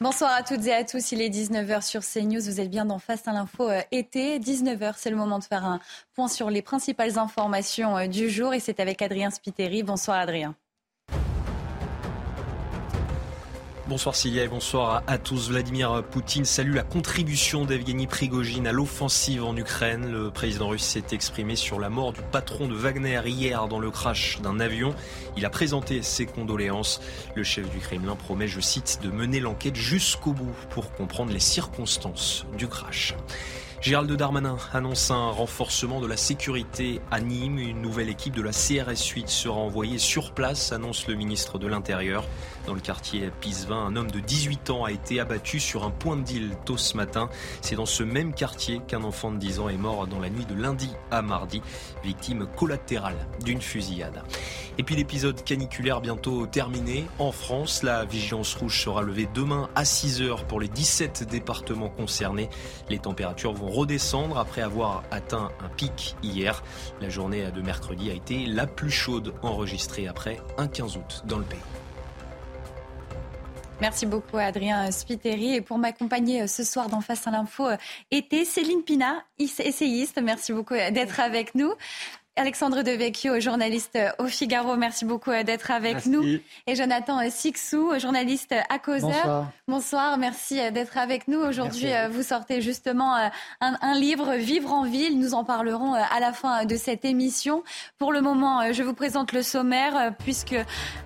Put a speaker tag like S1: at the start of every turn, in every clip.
S1: Bonsoir à toutes et à tous. Il est 19h sur CNews. Vous êtes bien dans Face à l'info euh, été. 19h, c'est le moment de faire un point sur les principales informations euh, du jour. Et c'est avec Adrien Spiteri. Bonsoir Adrien.
S2: Bonsoir Cilia et bonsoir à, tous. Vladimir Poutine salue la contribution d'Evgeny Prigogine à l'offensive en Ukraine. Le président russe s'est exprimé sur la mort du patron de Wagner hier dans le crash d'un avion. Il a présenté ses condoléances. Le chef du Kremlin promet, je cite, de mener l'enquête jusqu'au bout pour comprendre les circonstances du crash. Gérald Darmanin annonce un renforcement de la sécurité à Nîmes. Une nouvelle équipe de la CRS 8 sera envoyée sur place, annonce le ministre de l'Intérieur. Dans le quartier Pisevin, un homme de 18 ans a été abattu sur un point de deal tôt ce matin. C'est dans ce même quartier qu'un enfant de 10 ans est mort dans la nuit de lundi à mardi, victime collatérale d'une fusillade. Et puis l'épisode caniculaire bientôt terminé. En France, la vigilance rouge sera levée demain à 6 heures pour les 17 départements concernés. Les températures vont redescendre après avoir atteint un pic hier. La journée de mercredi a été la plus chaude enregistrée après un 15 août dans le pays.
S1: Merci beaucoup Adrien Spiteri. Et pour m'accompagner euh, ce soir dans Face à l'info euh, été, Céline Pina, essayiste. Merci beaucoup euh, d'être avec nous. Alexandre Devecchio, journaliste au Figaro, merci beaucoup euh, d'être avec nous. Et Jonathan Sixou, journaliste à Causeur. Bonsoir. Bonsoir, merci euh, d'être avec nous. Aujourd'hui, euh, vous sortez justement un, livre, Vivre en ville. Nous en parlerons à la fin de cette émission. Pour le moment, je vous présente le sommaire, puisque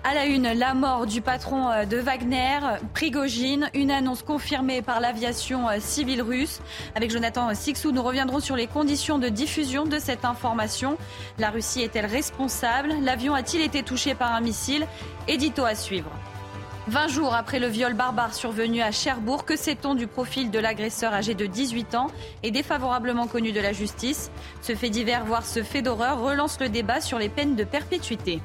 S1: à la une, la mort du patron de Wagner, Prigogine, une annonce confirmée par l'aviation civile russe. Avec Jonathan Sixou, nous reviendrons sur les conditions de diffusion de cette information. La Russie est-elle responsable? L'avion a-t-il été touché par un missile? Édito à suivre. 20 jours après le viol barbare survenu à Cherbourg, que sait-on du profil de l'agresseur âgé de 18 ans et défavorablement connu de la justice? Ce fait divers, voire ce fait d'horreur, relance le débat sur les peines de perpétuité.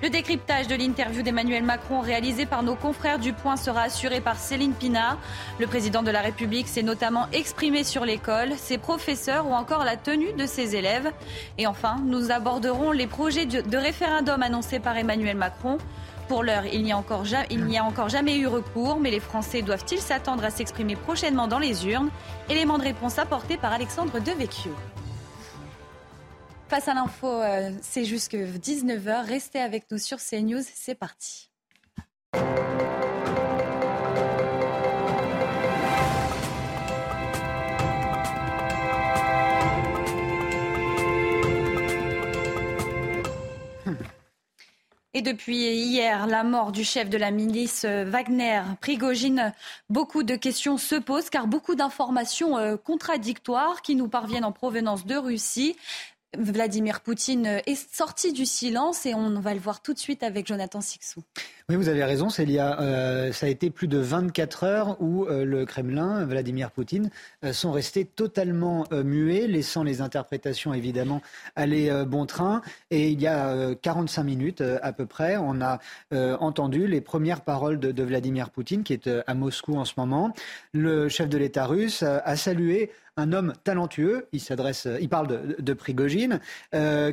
S1: Le décryptage de l'interview d'Emmanuel Macron réalisé par nos confrères du Point sera assuré par Céline Pina. Le président de la République s'est notamment exprimé sur l'école, ses professeurs ou encore la tenue de ses élèves. Et enfin, nous aborderons les projets de référendum annoncés par Emmanuel Macron. Pour l'heure, il n'y a, encore jamais eu recours, mais les Français doivent-ils s'attendre à s'exprimer prochainement dans les urnes? Élément de réponse apporté par Alexandre Devecchio. Face à l'info, euh, c'est jusque 19h. Restez avec nous sur CNews. C'est parti. Et depuis hier, la mort du chef de la milice euh, Wagner, Prigogine, beaucoup de questions se posent car beaucoup d'informations euh, contradictoires qui nous parviennent en provenance de Russie. Vladimir Poutine est sorti du silence et on va le voir tout de suite avec Jonathan Sixou.
S3: Oui, vous avez raison. Euh, ça a été plus de 24 heures où euh, le Kremlin, Vladimir Poutine, euh, sont restés totalement muets, laissant les interprétations évidemment aller bon train. Et il y a 45 minutes à peu près, on a entendu les premières paroles de, Vladimir Poutine, qui est à Moscou en ce moment. Le chef de l'État russe a salué un homme talentueux, il s'adresse, il parle de, de Prigogine,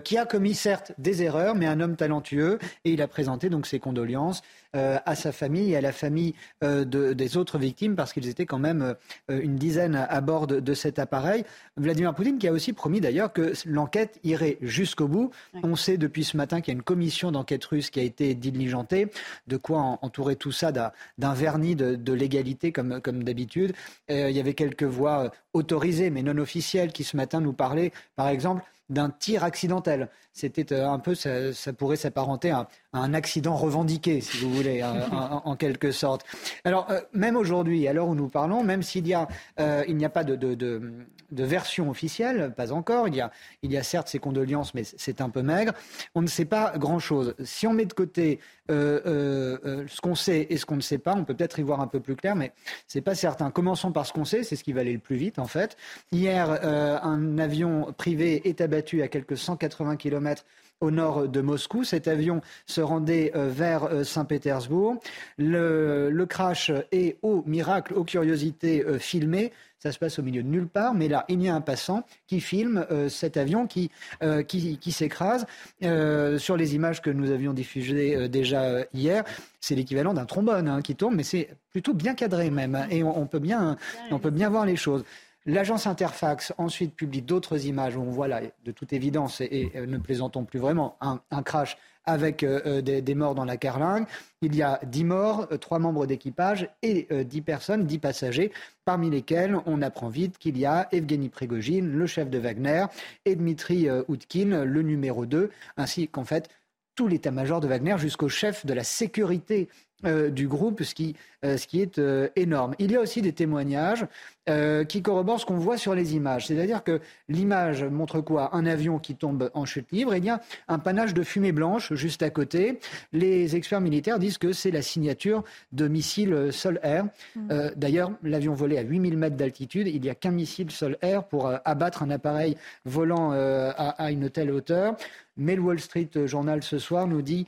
S3: qui a commis certes des erreurs, mais un homme talentueux, et il a présenté donc ses condoléances euh, à sa famille et à la famille euh, des autres victimes, parce qu'ils étaient quand même euh, une dizaine à, bord de, cet appareil. Vladimir Poutine qui a aussi promis d'ailleurs que l'enquête irait jusqu'au bout. On sait depuis ce matin qu'il y a une commission d'enquête russe qui a été diligentée, de quoi entourer tout ça d'un vernis de, légalité comme, comme d'habitude. il y avait quelques voix autorisées mais non officielles qui ce matin nous parlaient, par exemple, d'un tir accidentel. C'était un peu, ça, ça pourrait s'apparenter à, un accident revendiqué, si vous voulez, en, quelque sorte. Alors, euh, même aujourd'hui, à l'heure où nous parlons, même s'il y a, euh, il n'y a pas de, de, de, version officielle, pas encore, il y, a, il y a certes ces condoléances, mais c'est un peu maigre, on ne sait pas grand-chose. Si on met de côté euh, ce qu'on sait et ce qu'on ne sait pas, on peut peut-être y voir un peu plus clair, mais c'est pas certain. Commençons par ce qu'on sait, c'est ce qui va aller le plus vite, en fait. Hier, un avion privé est abattu à quelques 180 km au nord de Moscou. Cet avion se rendait vers Saint-Pétersbourg. Le, crash est, au miracle, aux curiosités, filmé. Ça se passe au milieu de nulle part, mais là, il y a un passant qui filme euh, cet avion qui, euh, qui, s'écrase. Euh, sur les images que nous avions diffusées déjà hier, c'est l'équivalent d'un trombone hein, qui tombe, mais c'est plutôt bien cadré même. Et on, peut, bien, on peut bien voir les choses. L'agence Interfax ensuite publie d'autres images où on voit là, de toute évidence, et, ne plaisantons plus vraiment, un, crash avec euh, euh, des, morts dans la carlingue. Il y a 10 morts, 3 euh, membres d'équipage et 10 personnes, 10 passagers, parmi lesquels on apprend vite qu'il y a Evgeny Prigogine, le chef de Wagner, et Dmitri Outkin, le numéro 2, ainsi qu'en fait tout l'état-major de Wagner jusqu'au chef de la sécurité du groupe, ce qui, ce qui est énorme. Il y a aussi des témoignages euh, qui corrobore ce qu'on voit sur les images. C'est-à-dire que l'image montre quoi? Un avion qui tombe en chute libre, et il y a un panache de fumée blanche juste à côté. Les experts militaires disent que c'est la signature de missiles sol-air. Mmh. Euh, d'ailleurs, l'avion volait à 8000 mètres d'altitude. Il n'y a qu'un missile sol-air pour euh, abattre un appareil volant à, à, une telle hauteur. Mais le Wall Street Journal ce soir nous dit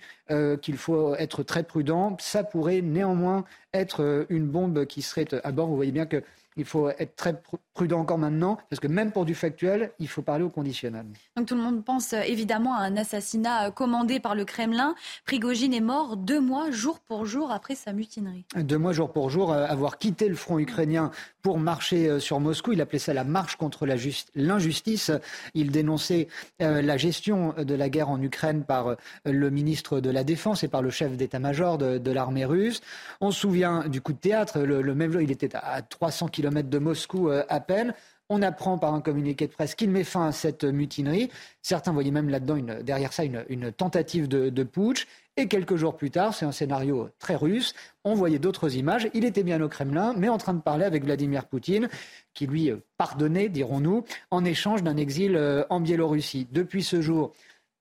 S3: qu'il faut être très prudent. Ça pourrait néanmoins être une bombe qui serait à bord. Vous voyez bien que il faut être très prudent encore maintenant, parce que même pour du factuel, il faut parler au conditionnel.
S1: Donc tout le monde pense euh, évidemment à un assassinat euh, commandé par le Kremlin. Prigogine est mort deux mois, jour pour jour, après sa mutinerie.
S3: Deux mois, jour pour jour, euh, avoir quitté le front ukrainien pour marcher sur Moscou. Il appelait ça la marche contre l'injustice. Il dénonçait la gestion de la guerre en Ukraine par le ministre de la Défense et par le chef d'état-major de, l'armée russe. On se souvient du coup de théâtre. Le, même jour, il était à 300 km de Moscou à peine. On apprend par un communiqué de presse qu'il met fin à cette mutinerie. Certains voyaient même là-dedans, derrière ça, une, tentative de, putsch. Et quelques jours plus tard, c'est un scénario très russe, on voyait d'autres images. Il était bien au Kremlin, mais en train de parler avec Vladimir Poutine, qui lui pardonnait, dirons-nous, en échange d'un exil euh, en Biélorussie. Depuis ce jour,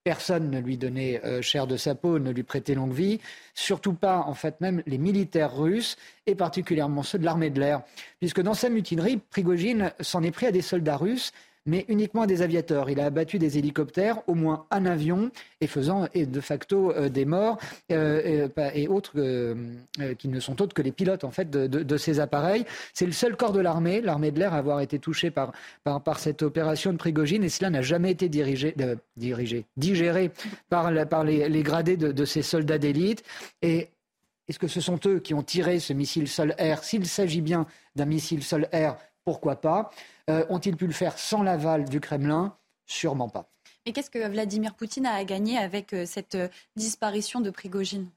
S3: Personne ne lui donnait euh, chair de sa peau, ne lui prêtait longue vie, surtout pas en fait même les militaires russes et particulièrement ceux de l'armée de l'air, puisque dans sa mutinerie, Prigogine s'en est pris à des soldats russes mais uniquement à des aviateurs. Il a abattu des hélicoptères, au moins un avion, et faisant et de facto euh, des morts euh, et, autres euh, qui ne sont autres que les pilotes en fait de, ces appareils. C'est le seul corps de l'armée, l'armée de l'air, à avoir été touché par, par, cette opération de Prigogine, et cela n'a jamais été dirigé, dirigé, digéré par, les, gradés de, de ces soldats d'élite. Et est-ce que ce sont eux qui ont tiré ce missile sol-air? S'il s'agit bien d'un missile sol-air, pourquoi pas? Euh, ont-ils pu le faire sans l'aval du Kremlin? Sûrement pas.
S1: Et qu'est-ce que Vladimir Poutine a gagné avec euh, cette euh, disparition de Prigogine?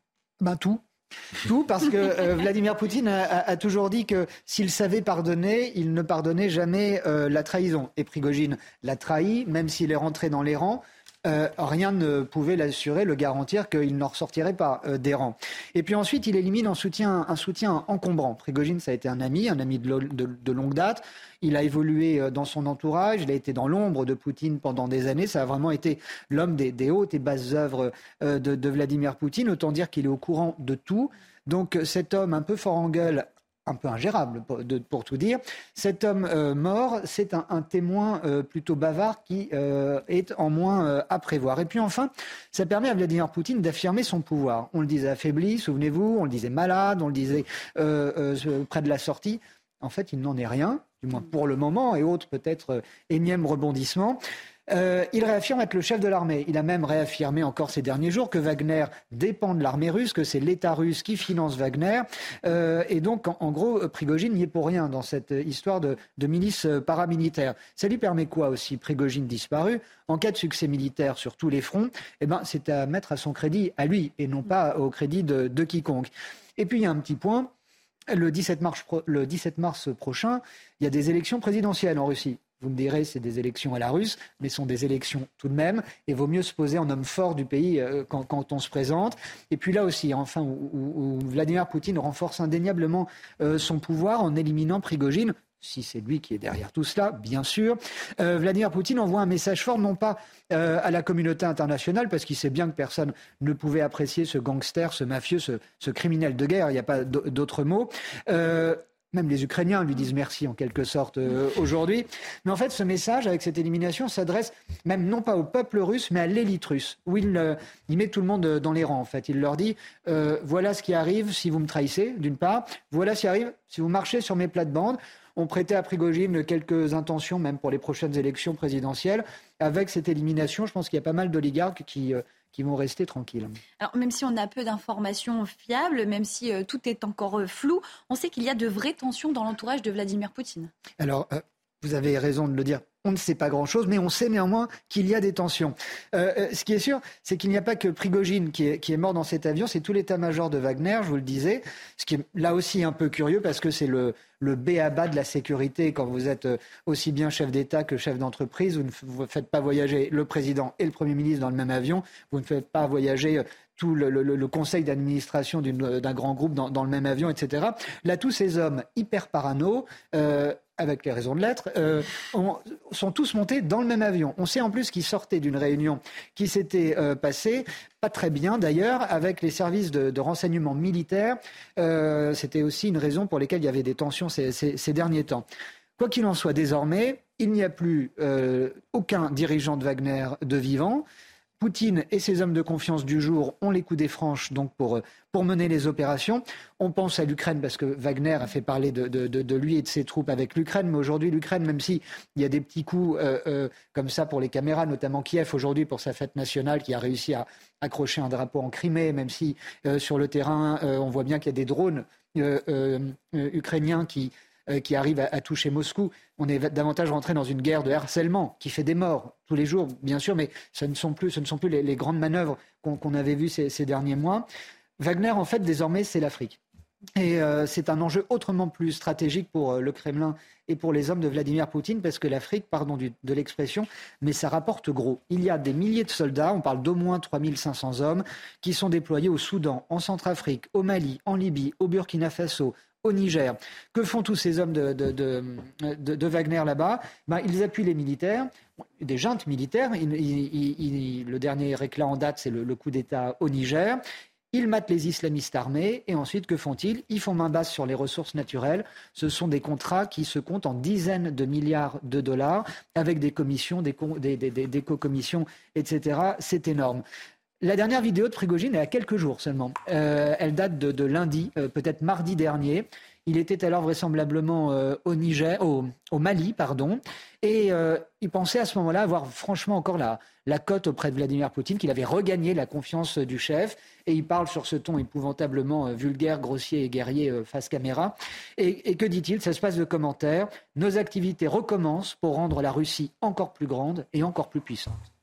S3: Ben, Tout. Tout parce que Vladimir Poutine a, toujours dit que s'il savait pardonner, il ne pardonnait jamais la trahison. Et Prigogine l'a trahi, même s'il est rentré dans les rangs. Euh, rien ne pouvait l'assurer, le garantir qu'il n'en ressortirait pas euh, des rangs. Et puis ensuite, il élimine un soutien, un soutien encombrant. Prigogine, ça a été un ami, un ami de, longue date. Il a évolué euh, dans son entourage, il a été dans l'ombre de Poutine pendant des années. Ça a vraiment été l'homme des, hautes et basses œuvres de Vladimir Poutine. Autant dire qu'il est au courant de tout. Donc cet homme un peu fort en gueule, un peu ingérable pour, tout dire. Cet homme euh, mort, c'est un, témoin euh, plutôt bavard qui euh, est en moins à prévoir. Et puis enfin, ça permet à Vladimir Poutine d'affirmer son pouvoir. On le disait affaibli, souvenez-vous, on le disait malade, on le disait près de la sortie. En fait, il n'en est rien, du moins pour le moment, et autres peut-être énième rebondissement. Euh, il réaffirme être le chef de l'armée. Il a même réaffirmé encore ces derniers jours que Wagner dépend de l'armée russe, que c'est l'État russe qui finance Wagner. Euh, et donc, en, gros, Prigogine n'y est pour rien dans cette histoire de, milice paramilitaire. Ça lui permet quoi aussi, Prigogine disparu En cas de succès militaire sur tous les fronts, eh ben, c'est à mettre à son crédit, à lui, et non pas au crédit de, de quiconque. Et puis, il y a un petit point. Le 17, mars, le 17 mars prochain, il y a des élections présidentielles en Russie. Vous me direz, c'est des élections à la russe, mais sont des élections tout de même. Et vaut mieux se poser en homme fort du pays euh, quand, on se présente. Et puis là aussi, enfin, où, Vladimir Poutine renforce indéniablement euh, son pouvoir en éliminant Prigogine, si c'est lui qui est derrière tout cela, bien sûr. Euh, Vladimir Poutine envoie un message fort, non pas à la communauté internationale, parce qu'il sait bien que personne ne pouvait apprécier ce gangster, ce mafieux, ce, ce criminel de guerre, il n'y a pas d'autre mot même les Ukrainiens lui disent merci en quelque sorte euh, aujourd'hui. Mais en fait, ce message, avec cette élimination, s'adresse même non pas au peuple russe, mais à l'élite russe, où il, euh, il, met tout le monde dans les rangs. En fait, il leur dit euh, voilà ce qui arrive si vous me trahissez, d'une part. Voilà ce qui arrive si vous marchez sur mes plates-bandes. On prêtait à Prigogine quelques intentions, même pour les prochaines élections présidentielles. Avec cette élimination, je pense qu'il y a pas mal d'oligarques qui qui vont rester tranquilles.
S1: Alors, même si on a peu d'informations fiables, même si euh, tout est encore euh, flou, on sait qu'il y a de vraies tensions dans l'entourage de Vladimir Poutine.
S3: Alors, euh, vous avez raison de le dire. On ne sait pas grand-chose, mais on sait néanmoins qu'il y a des tensions. ce qui est sûr, c'est qu'il n'y a pas que Prigogine qui est, mort dans cet avion, c'est tout l'état-major de Wagner, je vous le disais. Ce qui est là aussi un peu curieux parce que c'est le, le B à bas de la sécurité quand vous êtes aussi bien chef d'État que chef d'entreprise. Vous ne faites pas voyager le président et le Premier ministre dans le même avion. Vous ne faites pas voyager tout le, conseil d'administration d'un grand groupe dans, le même avion, etc. Là, tous ces hommes hyper parano, euh, avec les raisons de l'être, euh, sont tous montés dans le même avion. On sait en plus qu'ils sortaient d'une réunion qui s'était euh, passée, pas très bien d'ailleurs, avec les services de, renseignement militaire. C'était aussi une raison pour laquelle il y avait des tensions ces, ces derniers temps. Quoi qu'il en soit, désormais, il n'y a plus aucun dirigeant de Wagner de vivant. Poutine et ses hommes de confiance du jour ont les coups des franches donc pour, euh, pour mener les opérations. On pense à l'Ukraine parce que Wagner a fait parler de, de, lui et de ses troupes avec l'Ukraine, mais aujourd'hui l'Ukraine, même s'il y a des petits coups euh, euh, comme ça pour les caméras, notamment Kiev aujourd'hui pour sa fête nationale qui a réussi à accrocher un drapeau en Crimée, même si sur le terrain on voit bien qu'il y a des drones ukrainiens qui qui arrive à, toucher Moscou. On est davantage rentré dans une guerre de harcèlement qui fait des morts tous les jours, bien sûr, mais ce ne sont plus, ce ne sont plus les, grandes manœuvres qu'on avait vues ces, derniers mois. Wagner, en fait, désormais, c'est l'Afrique. Et euh, c'est un enjeu autrement plus stratégique pour euh, le Kremlin et pour les hommes de Vladimir Poutine, parce que l'Afrique, pardon de l'expression, mais ça rapporte gros. Il y a des milliers de soldats, on parle d'au moins 3500 hommes, qui sont déployés au Soudan, en Centrafrique, au Mali, en Libye, au Burkina Faso, au Niger. Que font tous ces hommes de, Wagner là-bas? Ben, Ils appuient les militaires, des juntes militaires. le dernier réclat en date, c'est le, coup d'État au Niger. Ils matent les islamistes armés et ensuite, que font-ils? Ils font main basse sur les ressources naturelles. Ce sont des contrats qui se comptent en dizaines de milliards de dollars avec des commissions, des, des co-commissions, etc. C'est énorme. La dernière vidéo de Prigogine est à quelques jours seulement. Euh, elle date de, lundi, euh, peut-être mardi dernier. Il était alors vraisemblablement euh, au Niger, au, Mali, pardon, et il pensait à ce moment-là avoir franchement encore la, la cote auprès de Vladimir Poutine, qu'il avait regagné la confiance du chef, et il parle sur ce ton épouvantablement vulgaire, grossier et guerrier face caméra. Et, et que dit-il? Ça se passe de commentaires. Nos activités recommencent pour rendre la Russie encore plus grande et encore plus puissante.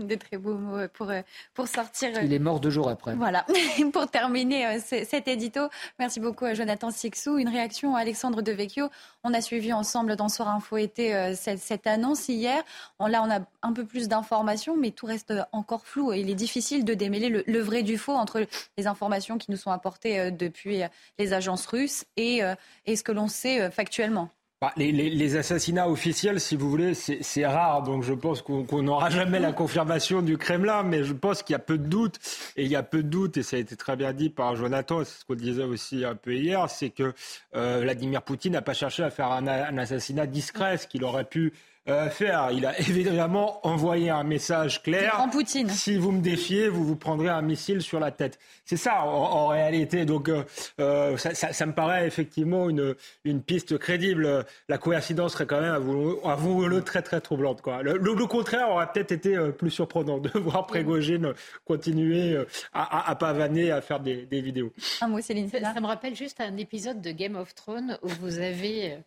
S1: Des très beaux mots euh, pour, euh, pour sortir.
S3: Il est mort deux jours après.
S1: Voilà, pour terminer euh, cet édito. Merci beaucoup à Jonathan Sixou. Une réaction à Alexandre Devecchio. On a suivi ensemble dans Soir Info été cette, annonce hier. là, on a un peu plus d'informations, mais tout reste encore flou. Il est difficile de démêler le, le, vrai du faux entre les informations qui nous sont apportées depuis les agences russes et, et ce que l'on sait factuellement.
S4: Bah, les, assassinats officiels, si vous voulez, c'est rare, donc je pense qu'on n'aura jamais la confirmation du Kremlin, mais je pense qu'il y a peu de doutes, et il y a peu de doutes, et ça a été très bien dit par Jonathan, c'est ce qu'on disait aussi un peu hier, c'est que euh, Vladimir Poutine n'a pas cherché à faire un, un assassinat discret, ce qu'il aurait pu euh, faire. Il a évidemment envoyé un message clair.
S1: Poutine.
S4: Si vous me défiez, vous vous prendrez un missile sur la tête. C'est ça en, réalité. Donc euh, euh, ça, me paraît effectivement une, une piste crédible. La coïncidence serait quand même, à vous le très très troublante. Quoi. Le, contraire aurait peut-être été plus surprenant de voir Prégogine continuer à, à, pavaner, à faire des, vidéos.
S1: Un mot, Céline.
S5: ça me rappelle juste un épisode de Game of Thrones où vous avez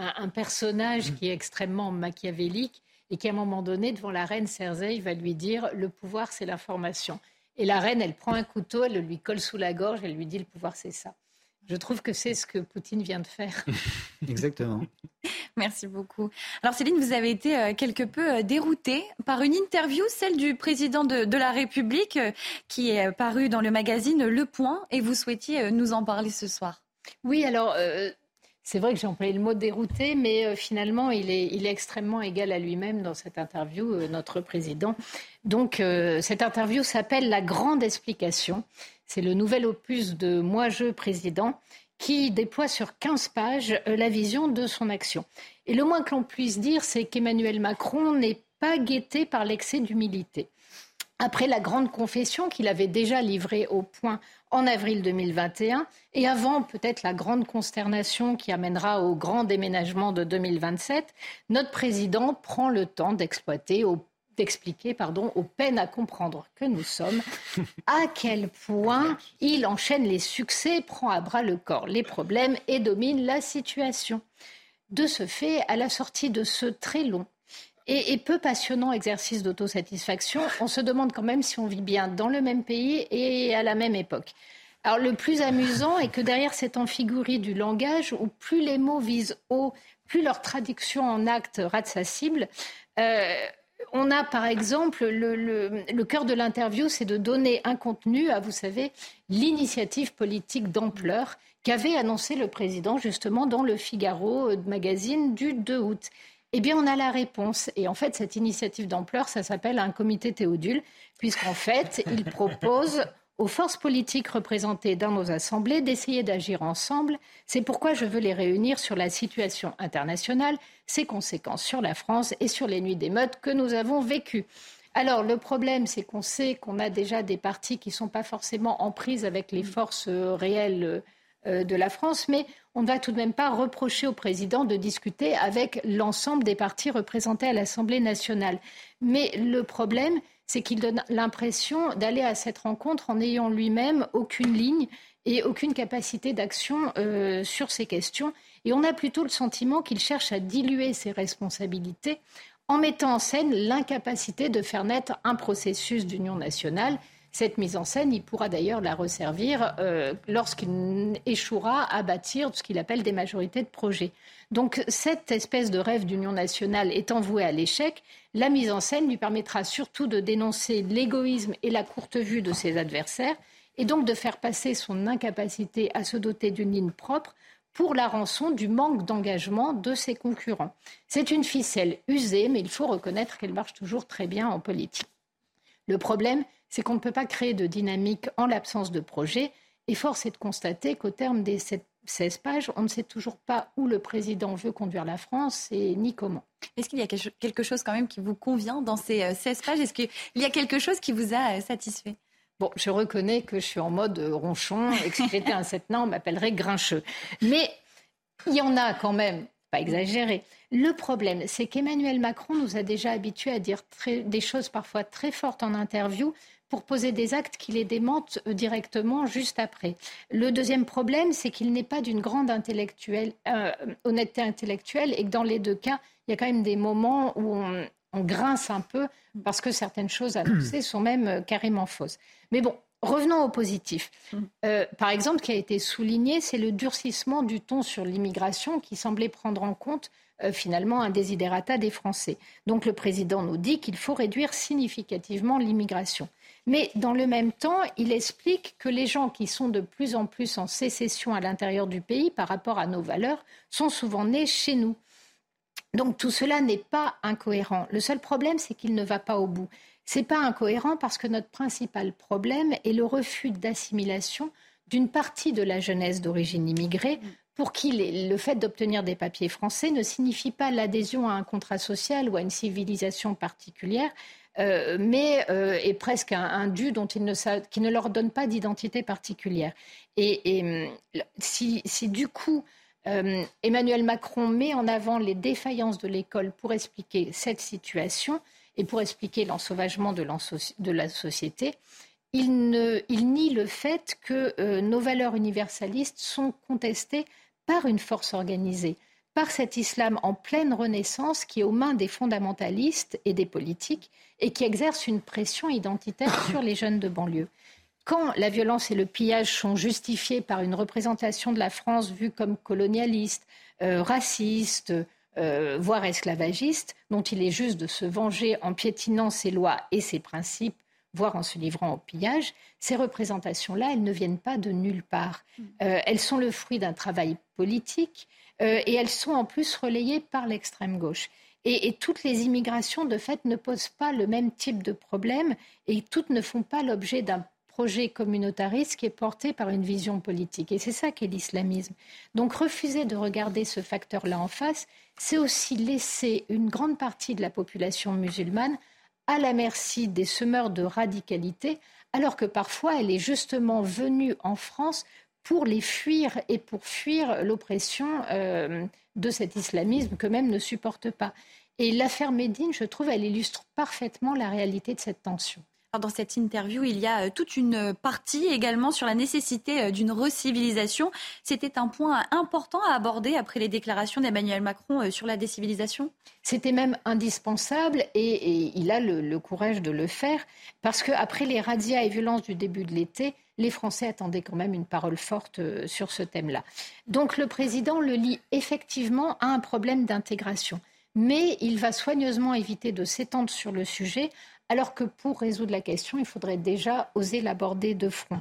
S5: un, personnage qui est extrêmement machiavélique et qui, à un moment donné, devant la reine Cersei, va lui dire Le pouvoir, c'est l'information. Et la reine, elle prend un couteau, elle le lui colle sous la gorge, elle lui dit Le pouvoir, c'est ça. Je trouve que c'est ce que Poutine vient de faire.
S3: Exactement.
S1: Merci beaucoup. Alors Céline, vous avez été euh, quelque peu euh, déroutée par une interview, celle du président de, la République, euh, qui est parue dans le magazine Le Point, et vous souhaitiez nous en parler ce soir?
S5: Oui, alors c'est vrai que j'ai employé le mot dérouté, mais euh, finalement, il est, extrêmement égal à lui-même dans cette interview, euh, notre président. Donc, euh, cette interview s'appelle La Grande Explication. C'est le nouvel opus de Moi, je, président, qui déploie sur 15 pages la vision de son action. Et le moins que l'on puisse dire, c'est qu'Emmanuel Macron n'est pas guetté par l'excès d'humilité. Après la grande confession qu'il avait déjà livrée au point en avril 2021 et avant peut-être la grande consternation qui amènera au grand déménagement de 2027, notre président prend le temps d'exploiter d'expliquer pardon, aux peines à comprendre que nous sommes, à quel point il enchaîne les succès, prend à bras le corps les problèmes et domine la situation. De ce fait, à la sortie de ce très long et, peu passionnant exercice d'autosatisfaction, on se demande quand même si on vit bien dans le même pays et à la même époque. Alors le plus amusant est que derrière cette amphigurie du langage, où plus les mots visent haut, plus leur traduction en acte rate sa cible, euh, on a par exemple le, le cœur de l'interview, c'est de donner un contenu à, vous savez, l'initiative politique d'ampleur qu'avait annoncé le président justement dans le Figaro magazine du 2 août. Eh bien, on a la réponse. Et en fait, cette initiative d'ampleur, ça s'appelle un comité Théodule, puisqu'en fait, il propose aux forces politiques représentées dans nos assemblées d'essayer d'agir ensemble. C'est pourquoi je veux les réunir sur la situation internationale, ses conséquences sur la France et sur les nuits d'émeutes que nous avons vécues. Alors, le problème, c'est qu'on sait qu'on a déjà des partis qui ne sont pas forcément en prise avec les forces réelles euh, de la France, mais on ne va tout de même pas reprocher au président de discuter avec l'ensemble des partis représentés à l'Assemblée nationale. Mais le problème, c'est qu'il donne l'impression d'aller à cette rencontre en n'ayant lui-même aucune ligne et aucune capacité d'action euh, sur ces questions. Et on a plutôt le sentiment qu'il cherche à diluer ses responsabilités en mettant en scène l'incapacité de faire naître un processus d'union nationale cette mise en scène, il pourra d'ailleurs la resservir euh, lorsqu'il échouera à bâtir ce qu'il appelle des majorités de projets. Donc cette espèce de rêve d'union nationale étant voué à l'échec, la mise en scène lui permettra surtout de dénoncer l'égoïsme et la courte vue de ses adversaires et donc de faire passer son incapacité à se doter d'une ligne propre pour la rançon du manque d'engagement de ses concurrents. C'est une ficelle usée, mais il faut reconnaître qu'elle marche toujours très bien en politique. Le problème, c'est qu'on ne peut pas créer de dynamique en l'absence de projet. Et force est de constater qu'au terme des 16 pages, on ne sait toujours pas où le président veut conduire la France et ni comment.
S1: Est-ce qu'il y a quelque chose quand même qui vous convient dans ces 16 euh, pages? Est-ce qu'il y a quelque chose qui vous a euh, satisfait?
S5: Bon, je reconnais que je suis en mode euh, ronchon et que si j'étais un sept-nain, on m'appellerait grincheux. Mais il y en a quand même, pas exagéré. Le problème, c'est qu'Emmanuel Macron nous a déjà habitués à dire des choses parfois très fortes en interview, pour poser des actes qui les démentent euh, directement juste après. Le deuxième problème, c'est qu'il n'est pas d'une grande euh, honnêteté intellectuelle et que dans les deux cas, il y a quand même des moments où on, grince un peu parce que certaines choses annoncées sont même euh, carrément fausses. Mais bon, revenons au positif. par exemple, ce qui a été souligné, c'est le durcissement du ton sur l'immigration qui semblait prendre en compte finalement un desiderata des Français. Donc le président nous dit qu'il faut réduire significativement l'immigration. Mais dans le même temps, il explique que les gens qui sont de plus en plus en sécession à l'intérieur du pays par rapport à nos valeurs sont souvent nés chez nous. Donc tout cela n'est pas incohérent. Le seul problème, c'est qu'il ne va pas au bout. Ce n'est pas incohérent parce que notre principal problème est le refus d'assimilation d'une partie de la jeunesse d'origine immigrée pour qui le fait d'obtenir des papiers français ne signifie pas l'adhésion à un contrat social ou à une civilisation particulière, euh, mais euh, est presque un, dû dont ne, qui ne leur donne pas d'identité particulière. Et, hum, si, du coup euh, Emmanuel Macron met en avant les défaillances de l'école pour expliquer cette situation et pour expliquer l'ensauvagement de, la société, il, nie le fait que nos valeurs universalistes sont contestées par une force organisée par cet islam en pleine renaissance qui est aux mains des fondamentalistes et des politiques et qui exerce une pression identitaire sur les jeunes de banlieue. Quand la violence et le pillage sont justifiés par une représentation de la France vue comme colonialiste, euh, raciste, euh, voire esclavagiste, dont il est juste de se venger en piétinant ses lois et ses principes, voire en se livrant au pillage, ces représentations-là, elles ne viennent pas de nulle part. Mm. Euh, elles sont le fruit d'un travail politique euh, et elles sont en plus relayées par l'extrême gauche. Et, toutes les immigrations, de fait, ne posent pas le même type de problème et toutes ne font pas l'objet d'un projet communautariste qui est porté par une vision politique. Et c'est ça qu'est l'islamisme. Donc refuser de regarder ce facteur-là en face, c'est aussi laisser une grande partie de la population musulmane à la merci des semeurs de radicalité, alors que parfois elle est justement venue en France pour les fuir et pour fuir l'oppression euh, de cet islamisme qu'eux-mêmes ne supportent pas. Et l'affaire Médine, je trouve, elle illustre parfaitement la réalité de cette tension.
S1: Dans cette interview, il y a euh, toute une partie également sur la nécessité euh, d'une recivilisation. C'était un point important à aborder après les déclarations d'Emmanuel Macron sur la décivilisation?
S5: C'était même indispensable et, il a le, courage de le faire parce qu'après les radias et violences du début de l'été, les Français attendaient quand même une parole forte euh, sur ce thème-là. Donc le président le lit effectivement à un problème d'intégration. Mais il va soigneusement éviter de s'étendre sur le sujet, alors que pour résoudre la question, il faudrait déjà oser l'aborder de front.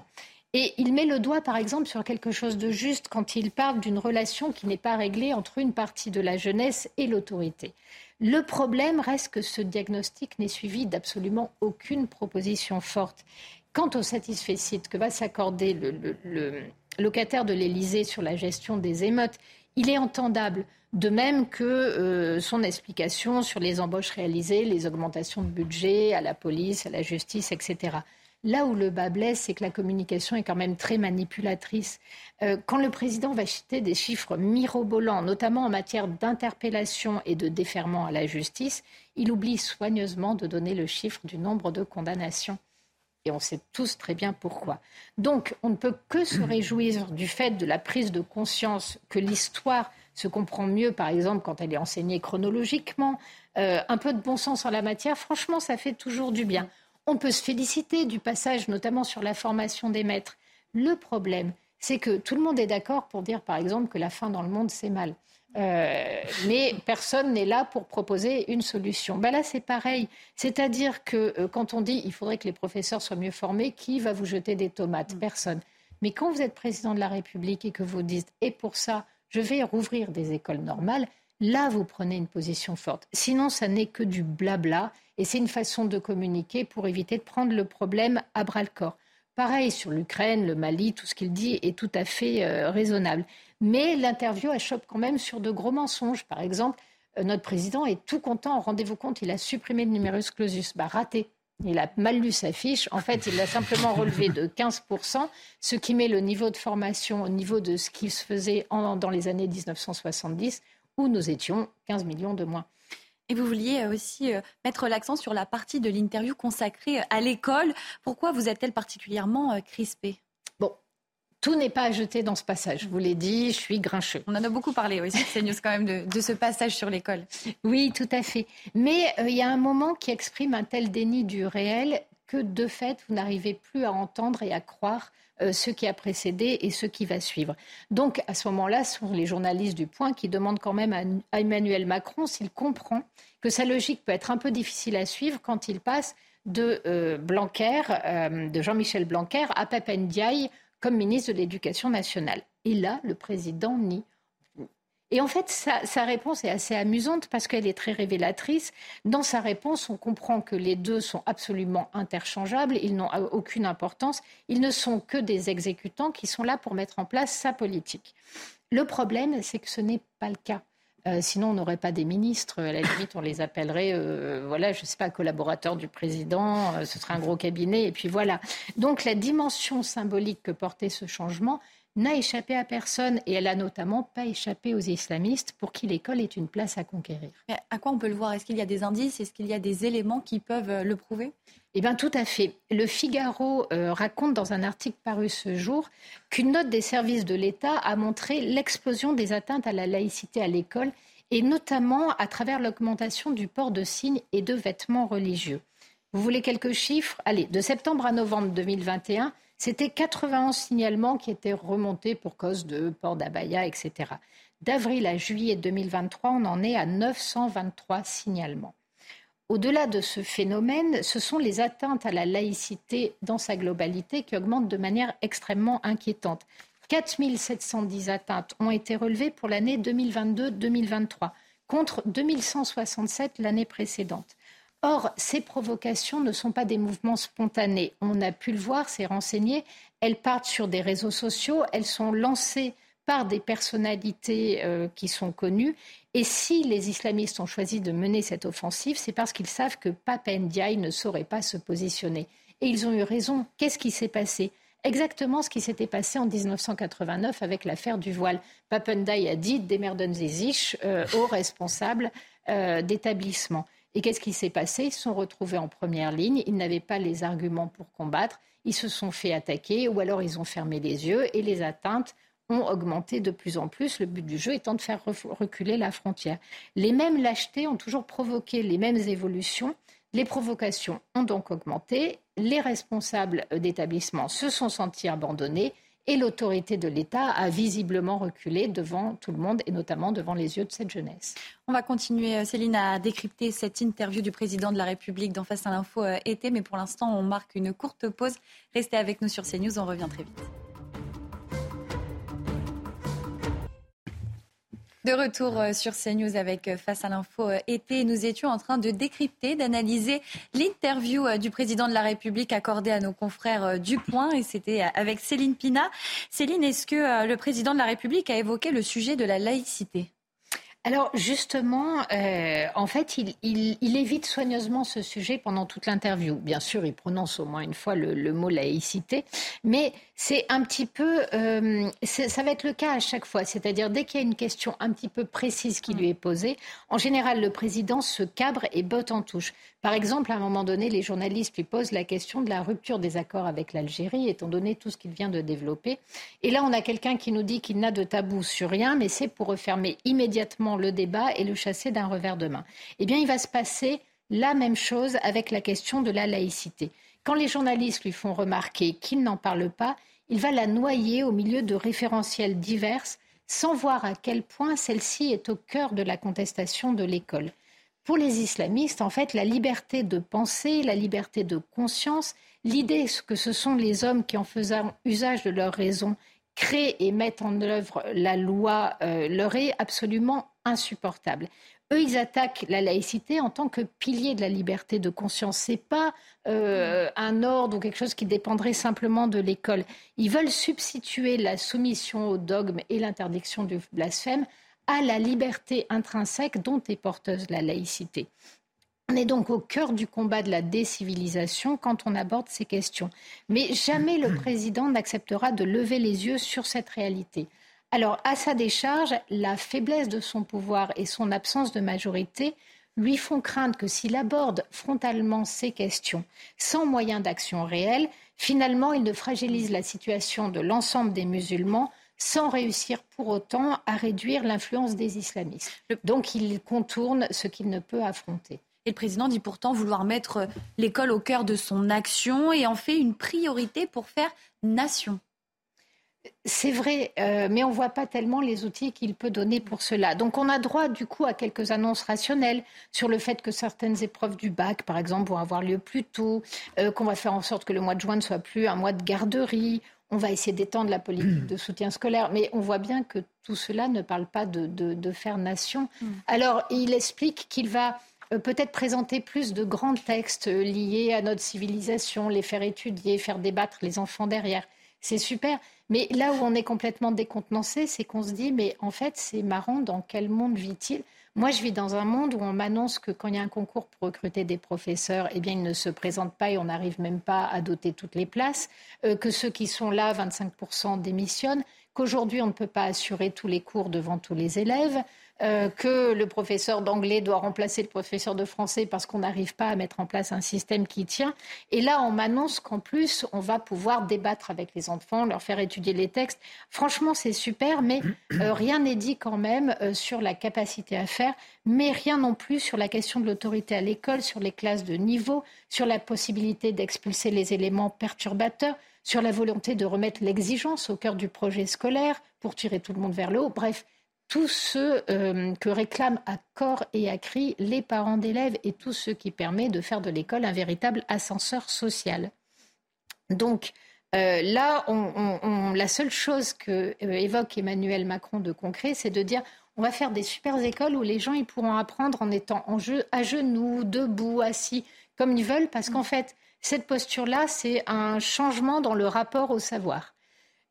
S5: Et il met le doigt, par exemple, sur quelque chose de juste quand il parle d'une relation qui n'est pas réglée entre une partie de la jeunesse et l'autorité. Le problème reste que ce diagnostic n'est suivi d'absolument aucune proposition forte. Quant au satisfecit que va s'accorder le, locataire de l'Élysée sur la gestion des émeutes, il est entendable. De même que euh, son explication sur les embauches réalisées, les augmentations de budget à la police, à la justice, etc. Là où le bas blesse, c'est que la communication est quand même très manipulatrice. Euh, quand le président va citer des chiffres mirobolants, notamment en matière d'interpellation et de déferment à la justice, il oublie soigneusement de donner le chiffre du nombre de condamnations et on sait tous très bien pourquoi. Donc, on ne peut que se réjouir du fait de la prise de conscience que l'histoire se comprend mieux, par exemple, quand elle est enseignée chronologiquement. Euh, un peu de bon sens en la matière, franchement, ça fait toujours du bien. On peut se féliciter du passage, notamment sur la formation des maîtres. Le problème, c'est que tout le monde est d'accord pour dire, par exemple, que la fin dans le monde, c'est mal. Euh, mais personne n'est là pour proposer une solution. Ben là, c'est pareil. C'est-à-dire que euh, quand on dit il faudrait que les professeurs soient mieux formés, qui va vous jeter des tomates? Mm. Personne. Mais quand vous êtes président de la République et que vous dites et pour ça, je vais rouvrir des écoles normales, là, vous prenez une position forte. Sinon, ça n'est que du blabla et c'est une façon de communiquer pour éviter de prendre le problème à bras le corps. Pareil sur l'Ukraine, le Mali, tout ce qu'il dit est tout à fait euh, raisonnable. Mais l'interview achoppe quand même sur de gros mensonges. Par exemple, euh, notre président est tout content. Rendez-vous compte, il a supprimé le numerus clausus. Bah, raté. Il a mal lu sa fiche. En fait, il l'a simplement relevé de 15%, ce qui met le niveau de formation au niveau de ce qui se faisait dans les années 1970, où nous étions 15 millions de moins.
S1: Et vous vouliez euh, aussi euh, mettre l'accent sur la partie de l'interview consacrée à l'école. Pourquoi vous êtes-elle particulièrement crispée?
S5: Tout n'est pas à jeter dans ce passage. Je vous l'ai dit, je suis grincheux.
S1: On en a beaucoup parlé aussi, CNews, quand même, de, ce passage sur l'école.
S5: Oui, tout à fait. Mais euh, il y a un moment qui exprime un tel déni du réel que, de fait, vous n'arrivez plus à entendre et à croire euh, ce qui a précédé et ce qui va suivre. Donc, à ce moment-là, ce sont les journalistes du Point qui demandent quand même à, Emmanuel Macron s'il comprend que sa logique peut être un peu difficile à suivre quand il passe de euh, Blanquer, de Jean-Michel Blanquer à Pep Ndiaye comme ministre de l'Éducation nationale. Et là, le président nie. Et en fait, sa, réponse est assez amusante parce qu'elle est très révélatrice. Dans sa réponse, on comprend que les deux sont absolument interchangeables, ils n'ont aucune importance, ils ne sont que des exécutants qui sont là pour mettre en place sa politique. Le problème, c'est que ce n'est pas le cas. Euh, sinon, on n'aurait pas des ministres. À la limite, on les appellerait, euh, voilà, je ne sais pas, collaborateurs du président. Euh, ce serait un gros cabinet. Et puis voilà. Donc, la dimension symbolique que portait ce changement n'a échappé à personne. Et elle a notamment pas échappé aux islamistes pour qui l'école est une place à conquérir.
S1: à quoi on peut le voir? Est-ce qu'il y a des indices? Est-ce qu'il y a des éléments qui peuvent le prouver?
S5: Eh bien, tout à fait. Le Figaro euh, raconte dans un article paru ce jour qu'une note des services de l'État a montré l'explosion des atteintes à la laïcité à l'école, et notamment à travers l'augmentation du port de signes et de vêtements religieux. Vous voulez quelques chiffres? Allez, de septembre à novembre 2021, c'était 91 signalements qui étaient remontés pour cause de port d'abaya, etc. D'avril à juillet 2023, on en est à 923 signalements. Au-delà de ce phénomène, ce sont les atteintes à la laïcité dans sa globalité qui augmentent de manière extrêmement inquiétante. 4 710 atteintes ont été relevées pour l'année 2022-2023 contre 2167 l'année précédente. Or, ces provocations ne sont pas des mouvements spontanés. On a pu le voir, c'est renseigné. Elles partent sur des réseaux sociaux, elles sont lancées par des personnalités euh, qui sont connues. Et si les islamistes ont choisi de mener cette offensive, c'est parce qu'ils savent que Pape Ndiaye ne saurait pas se positionner. Et ils ont eu raison. Qu'est-ce qui s'est passé? Exactement ce qui s'était passé en 1989 avec l'affaire du voile. Pape Ndiaye a dit sich euh, aux responsables euh, d'établissement. Et qu'est-ce qui s'est passé? Ils se sont retrouvés en première ligne, ils n'avaient pas les arguments pour combattre, ils se sont fait attaquer ou alors ils ont fermé les yeux et les atteintes ont augmenté de plus en plus, le but du jeu étant de faire reculer la frontière. Les mêmes lâchetés ont toujours provoqué les mêmes évolutions. Les provocations ont donc augmenté, les responsables d'établissements se sont sentis abandonnés et l'autorité de l'État a visiblement reculé devant tout le monde et notamment devant les yeux de cette jeunesse.
S1: On va continuer, euh, Céline, à décrypter cette interview du président de la République dans Face à l'info euh, été, mais pour l'instant, on marque une courte pause. Restez avec nous sur CNews, on revient très vite. De retour euh, sur CNews avec euh, Face à l'info euh, été, nous étions en train de décrypter, d'analyser l'interview du président de la République accordée à nos confrères du Point. Et c'était avec Céline Pina. Céline, est-ce que le président de la République a évoqué le sujet de la laïcité?
S5: Alors justement, euh, en fait, il, évite soigneusement ce sujet pendant toute l'interview. Bien sûr, il prononce au moins une fois le, mot laïcité, mais c'est un petit peu, euh, ça va être le cas à chaque fois. C'est-à-dire dès qu'il y a une question un petit peu précise qui lui est posée, en général, le président se cabre et botte en touche. Par exemple, à un moment donné, les journalistes lui posent la question de la rupture des accords avec l'Algérie, étant donné tout ce qu'il vient de développer. Et là, on a quelqu'un qui nous dit qu'il n'a de tabou sur rien, mais c'est pour refermer immédiatement le débat et le chasser d'un revers de main. Eh bien, il va se passer la même chose avec la question de la laïcité. Quand les journalistes lui font remarquer qu'il n'en parle pas, il va la noyer au milieu de référentiels divers sans voir à quel point celle-ci est au cœur de la contestation de l'école pour les islamistes, en fait, la liberté de penser, la liberté de conscience, l'idée que ce sont les hommes qui, en faisant usage de leur raison, créent et mettent en œuvre la loi, euh, leur est absolument insupportable. Eux, ils attaquent la laïcité en tant que pilier de la liberté de conscience. C'est pas euh, un ordre ou quelque chose qui dépendrait simplement de l'école. Ils veulent substituer la soumission au dogme et l'interdiction du blasphème à la liberté intrinsèque dont est porteuse la laïcité. On est donc au cœur du combat de la décivilisation quand on aborde ces questions. Mais jamais le président n'acceptera de lever les yeux sur cette réalité. Alors, à sa décharge, la faiblesse de son pouvoir et son absence de majorité lui font craindre que s'il aborde frontalement ces questions sans moyen d'action réel, finalement, il ne fragilise la situation de l'ensemble des musulmans sans réussir pour autant à réduire l'influence des islamistes. Donc il contourne ce qu'il ne peut affronter.
S1: Et le président dit pourtant vouloir mettre l'école au cœur de son action et en fait une priorité pour faire nation.
S5: C'est vrai, euh, mais on ne voit pas tellement les outils qu'il peut donner pour cela. Donc on a droit du coup à quelques annonces rationnelles sur le fait que certaines épreuves du bac, par exemple, vont avoir lieu plus tôt, euh, qu'on va faire en sorte que le mois de juin ne soit plus un mois de garderie on va essayer d'étendre la politique de soutien scolaire, mais on voit bien que tout cela ne parle pas de, faire nation. Mm. Alors, il explique qu'il va euh, peut-être présenter plus de grands textes liés à notre civilisation, les faire étudier, faire débattre les enfants derrière. C'est super. Mais là où on est complètement décontenancé, c'est qu'on se dit, mais en fait, c'est marrant, dans quel monde vit-il? Moi, je vis dans un monde où on m'annonce que quand il y a un concours pour recruter des professeurs, eh bien, ils ne se présentent pas et on n'arrive même pas à doter toutes les places, euh, que ceux qui sont là, 25% démissionnent, qu'aujourd'hui, on ne peut pas assurer tous les cours devant tous les élèves, euh, que le professeur d'anglais doit remplacer le professeur de français parce qu'on n'arrive pas à mettre en place un système qui tient. Et là, on m'annonce qu'en plus, on va pouvoir débattre avec les enfants, leur faire étudier les textes. Franchement, c'est super, mais euh, rien n'est dit quand même euh, sur la capacité à faire, mais rien non plus sur la question de l'autorité à l'école, sur les classes de niveau, sur la possibilité d'expulser les éléments perturbateurs sur la volonté de remettre l'exigence au cœur du projet scolaire pour tirer tout le monde vers le haut. Bref, tout ce euh, que réclament à corps et à cri les parents d'élèves et tout ce qui permet de faire de l'école un véritable ascenseur social. Donc, là, la seule chose que évoque Emmanuel Macron de concret, c'est de dire on va faire des super écoles où les gens ils pourront apprendre en étant en jeu, à genoux, debout, assis, comme ils veulent, parce qu'en fait, cette posture-là, c'est un changement dans le rapport au savoir.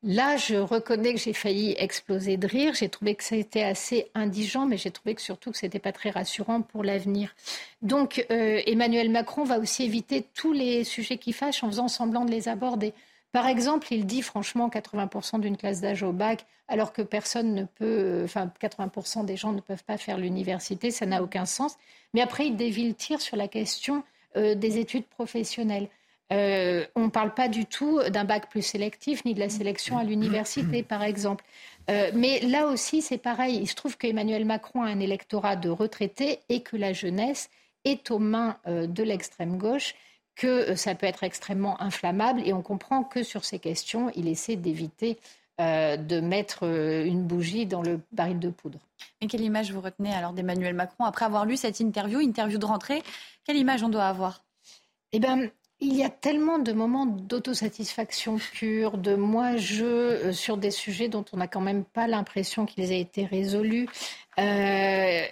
S5: Là, je reconnais que j'ai failli exploser de rire. J'ai trouvé que c'était assez indigent, mais j'ai trouvé que surtout que c'était pas très rassurant pour l'avenir. Donc, euh, Emmanuel Macron va aussi éviter tous les sujets qui fâchent en faisant semblant de les aborder. Par exemple, il dit franchement 80% d'une classe d'âge au bac, alors que personne ne peut, enfin 80% des gens ne peuvent pas faire l'université, ça n'a aucun sens. Mais après, il dévie le tir sur la question euh, des études professionnelles. Euh, on ne parle pas du tout d'un bac plus sélectif ni de la sélection à l'université, par exemple. Euh, mais là aussi, c'est pareil. Il se trouve qu'Emmanuel Macron a un électorat de retraités et que la jeunesse est aux mains de l'extrême gauche, que ça peut être extrêmement inflammable. Et on comprend que sur ces questions, il essaie d'éviter de mettre une bougie dans le baril de poudre.
S1: Mais quelle image vous retenez alors d'Emmanuel Macron après avoir lu cette interview, interview de rentrée? Quelle image on doit avoir?
S5: Eh bien, il y a tellement de moments d'autosatisfaction pure, de moi-je euh, sur des sujets dont on n'a quand même pas l'impression qu'ils aient été résolus. Euh,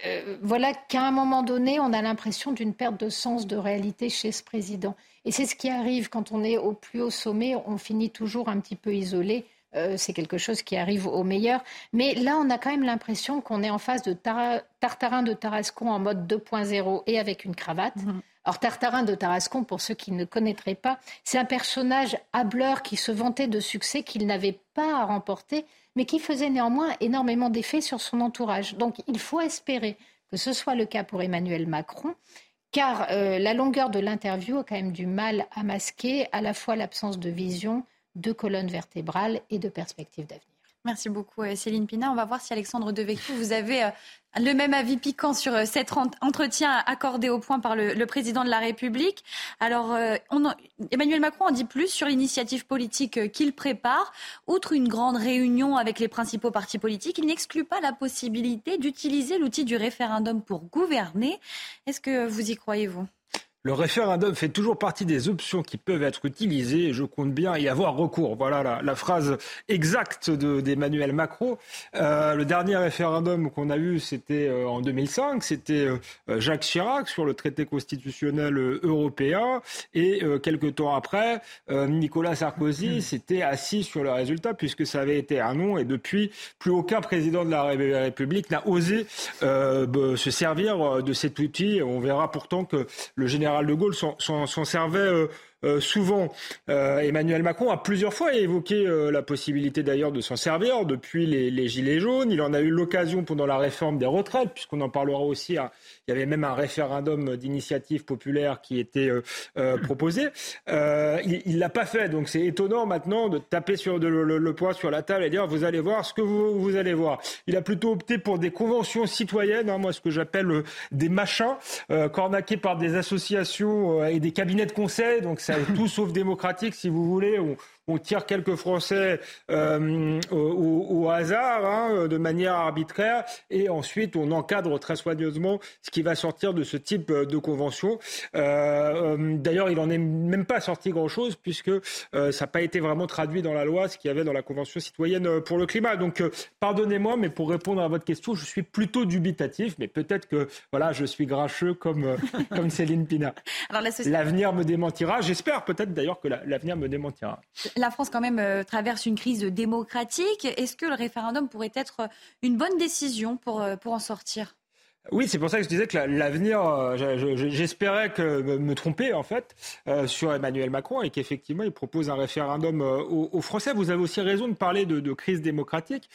S5: euh, voilà qu'à un moment donné, on a l'impression d'une perte de sens de réalité chez ce président. Et c'est ce qui arrive quand on est au plus haut sommet, on finit toujours un petit peu isolé. c'est quelque chose qui arrive au meilleur. Mais là, on a quand même l'impression qu'on est en face de Tartarin de Tarascon en mode 2.0 et avec une cravate. Mmh. Alors Tartarin de Tarascon, pour ceux qui ne connaîtraient pas, c'est un personnage hableur qui se vantait de succès qu'il n'avait pas à remporter, mais qui faisait néanmoins énormément d'effets sur son entourage. Donc il faut espérer que ce soit le cas pour Emmanuel Macron, car euh, la longueur de l'interview a quand même du mal à masquer à la fois l'absence de vision, de colonne vertébrale et de perspective d'avenir.
S1: Merci beaucoup euh, Céline Pina. On va voir si Alexandre Devecchio, vous avez euh, le même avis piquant sur euh, cet entretien accordé au point par le, président de la République. Alors, Emmanuel Macron en dit plus sur l'initiative politique qu'il prépare. Outre une grande réunion avec les principaux partis politiques, il n'exclut pas la possibilité d'utiliser l'outil du référendum pour gouverner. Est-ce que vous y croyez, vous?
S4: Le référendum fait toujours partie des options qui peuvent être utilisées et je compte bien y avoir recours. Voilà la, phrase exacte d'Emmanuel Macron. Euh, le dernier référendum qu'on a eu, c'était euh, en 2005. C'était euh, Jacques Chirac sur le traité constitutionnel européen. Et quelques temps après, Nicolas Sarkozy s'était assis sur le résultat puisque ça avait été un non. Et depuis, plus aucun président de la République n'a osé se servir de cet outil. On verra pourtant que le général de Gaulle s'en servait euh, euh, souvent. Euh, Emmanuel Macron a plusieurs fois évoqué la possibilité d'ailleurs de s'en servir depuis les, Gilets jaunes. Il en a eu l'occasion pendant la réforme des retraites, puisqu'on en parlera aussi à, il y avait même un référendum d'initiative populaire qui était euh, euh, proposé. Euh, il ne l'a pas fait. Donc c'est étonnant maintenant de taper sur le, poids sur la table et dire vous allez voir ce que vous, allez voir. Il a plutôt opté pour des conventions citoyennes, hein, moi ce que j'appelle des machins, cornaqués par des associations et des cabinets de conseil. Donc c'est tout sauf démocratique si vous voulez on tire quelques Français euh, au, hasard, hein, de manière arbitraire, et ensuite on encadre très soigneusement ce qui va sortir de ce type de convention. Euh, euh, d'ailleurs, il n'en est même pas sorti grand-chose, puisque ça n'a pas été vraiment traduit dans la loi, ce qu'il y avait dans la Convention citoyenne pour le climat. Donc, pardonnez-moi, mais pour répondre à votre question, je suis plutôt dubitatif, mais peut-être que voilà, je suis grincheux comme, comme Céline Pina. L'avenir me démentira. J'espère peut-être d'ailleurs que l'avenir me démentira
S1: la France quand même euh, traverse une crise démocratique. Est-ce que le référendum pourrait être une bonne décision pour, euh, en sortir?
S4: Oui, c'est pour ça que je disais que l'avenir, euh, j'espérais que me tromper en fait sur Emmanuel Macron et qu'effectivement il propose un référendum aux, Français. Vous avez aussi raison de parler de, crise démocratique,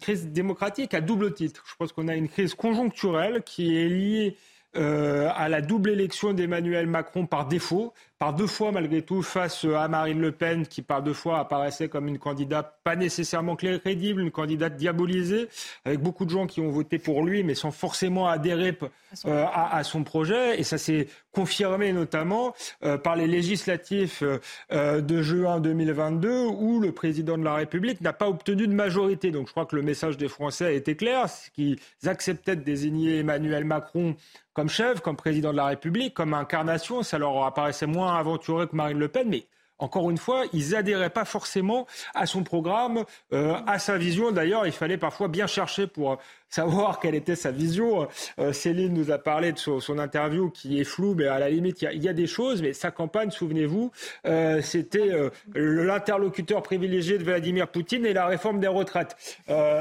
S4: crise démocratique à double titre. Je pense qu'on a une crise conjoncturelle qui est liée à la double élection d'Emmanuel Macron par défaut, par deux fois malgré tout face à Marine Le Pen, qui par deux fois apparaissait comme une candidate pas nécessairement crédible, une candidate diabolisée, avec beaucoup de gens qui ont voté pour lui, mais sans forcément adhérer euh, à, son projet. Et ça s'est confirmé notamment euh, par les législatifs euh, de juin 2022, où le président de la République n'a pas obtenu de majorité. Donc je crois que le message des Français a été clair, qu'ils acceptaient de désigner Emmanuel Macron comme chef, comme président de la République, comme incarnation. Ça leur apparaissait moins aventureux que Marine Le Pen, mais encore une fois, ils adhéraient pas forcément à son programme, euh, à sa vision. D'ailleurs, il fallait parfois bien chercher pour savoir quelle était sa vision. Euh, Céline nous a parlé de son, interview qui est floue, mais à la limite, il y, a, des choses. Mais sa campagne, souvenez-vous, euh, c'était euh, l'interlocuteur privilégié de Vladimir Poutine et la réforme des retraites.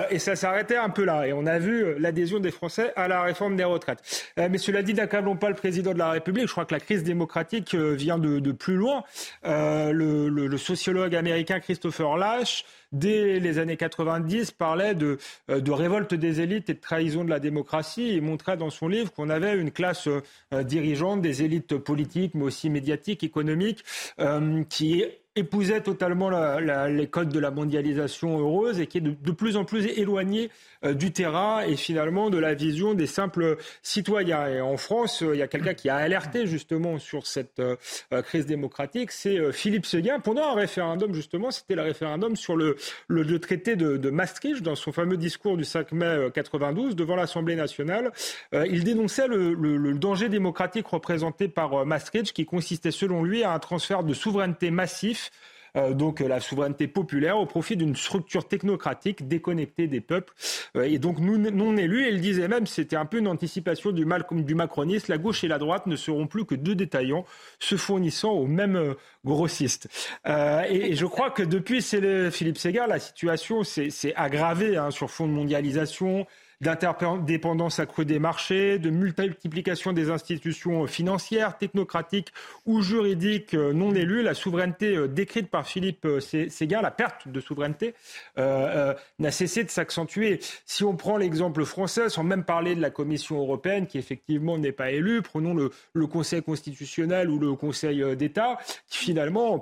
S4: et ça s'arrêtait un peu là. Et on a vu l'adhésion des Français à la réforme des retraites. mais cela dit, n'accablons pas le président de la République. Je crois que la crise démocratique vient de, plus loin. Le, le, sociologue américain Christopher Lash dès les années 90, parlait de, euh, de révolte des élites et de trahison de la démocratie. Et montrait dans son livre qu'on avait une classe euh, dirigeante, des élites politiques, mais aussi médiatiques, économiques, euh, qui épousait totalement les codes de la mondialisation heureuse et qui est de, plus en plus éloigné euh, du terrain et finalement de la vision des simples citoyens. Et en France, euh, il y a quelqu'un qui a alerté justement sur cette euh, crise démocratique, c'est Philippe Seguin. Pendant un référendum, justement, c'était le référendum sur le, le, traité de, Maastricht, dans son fameux discours du 5 mai 92 devant l'Assemblée nationale. il dénonçait le, le danger démocratique représenté par Maastricht, qui consistait selon lui à un transfert de souveraineté massif euh, donc la souveraineté populaire au profit d'une structure technocratique déconnectée des peuples euh, et donc non élus. Et il disait même, c'était un peu une anticipation du, mal, du macronisme, la gauche et la droite ne seront plus que deux détaillants se fournissant aux mêmes euh, grossistes. et, je crois que depuis Philippe Ségar, la situation s'est aggravée hein, sur fond de mondialisation, d'interdépendance accrue des marchés, de multiplication des institutions financières, technocratiques ou juridiques euh, non élues. La souveraineté euh, décrite par Philippe euh, Séguin, la perte de souveraineté, n'a cessé de s'accentuer. Si on prend l'exemple français, sans même parler de la Commission européenne, qui effectivement n'est pas élue, prenons le, Conseil constitutionnel ou le Conseil d'État, qui finalement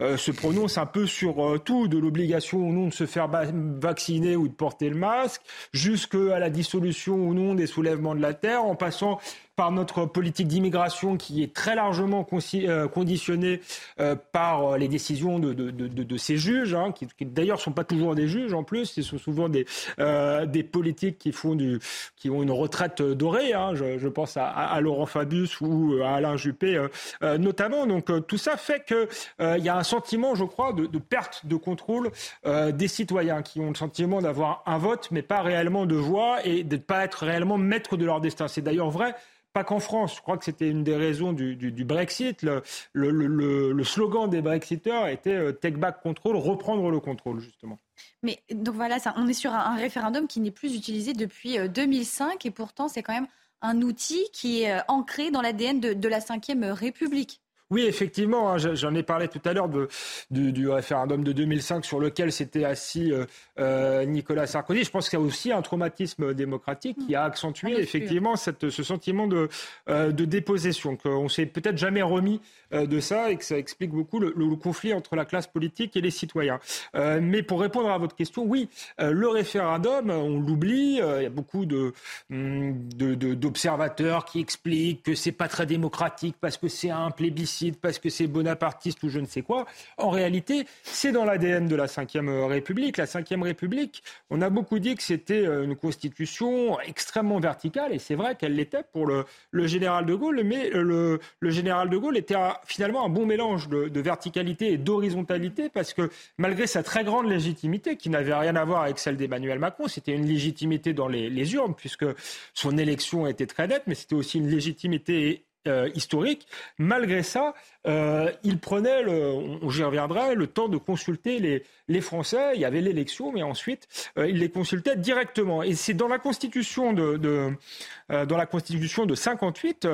S4: se prononcent un peu sur tout, de l'obligation ou non de se faire vacciner ou de porter le masque, jusqu'à à la dissolution ou non des soulèvements de la terre, en passant par notre politique d'immigration qui est très largement euh, conditionnée euh, par euh, les décisions de, ces juges, hein, qui, d'ailleurs sont pas toujours des juges en plus, ce sont souvent des, politiques qui, font du, qui ont une retraite dorée. Hein, je, pense à, à, Laurent Fabius ou à Alain Juppé notamment. Donc tout ça fait qu'il y a un sentiment, je crois, de, perte de contrôle des citoyens qui ont le sentiment d'avoir un vote mais pas réellement de voix et de ne pas être réellement maître de leur destin. C'est d'ailleurs vrai pas qu'en France. Je crois que c'était une des raisons du, Brexit. Le, le, slogan des Brexiteurs était euh, Take back control, reprendre le contrôle, justement.
S1: Mais donc voilà, on est sur un, référendum qui n'est plus utilisé depuis 2005 euh, et pourtant c'est quand même un outil qui est euh, ancré dans l'ADN de, de la Ve République.
S4: Oui, effectivement, hein, j'en ai parlé tout à l'heure du, référendum de 2005 sur lequel s'était assis euh, euh, Nicolas Sarkozy. Je pense qu'il y a aussi un traumatisme démocratique qui a accentué effectivement cette, ce sentiment de, euh, de dépossession, qu'on s'est peut-être jamais remis de ça et que ça explique beaucoup le, conflit entre la classe politique et les citoyens. mais pour répondre à votre question, oui, le référendum, on l'oublie, il y a beaucoup hum, de, d'observateurs qui expliquent que c'est pas très démocratique parce que c'est un plébiscite parce que c'est bonapartiste ou je ne sais quoi. En réalité, c'est dans l'ADN de la Ve République. La Ve République, on a beaucoup dit que c'était euh, une constitution extrêmement verticale, et c'est vrai qu'elle l'était pour le, général de Gaulle, mais euh, le, général de Gaulle était finalement un bon mélange de, verticalité et d'horizontalité, parce que malgré sa très grande légitimité, qui n'avait rien à voir avec celle d'Emmanuel Macron, c'était une légitimité dans les, les urnes, puisque son élection était très nette, mais c'était aussi une légitimité euh, historique. Malgré ça, euh, il prenait, le, j'y reviendrai, le temps de consulter les, les Français. Il y avait l'élection, mais ensuite, euh, il les consultait directement. Et c'est dans la Constitution de, de dans la Constitution de 58,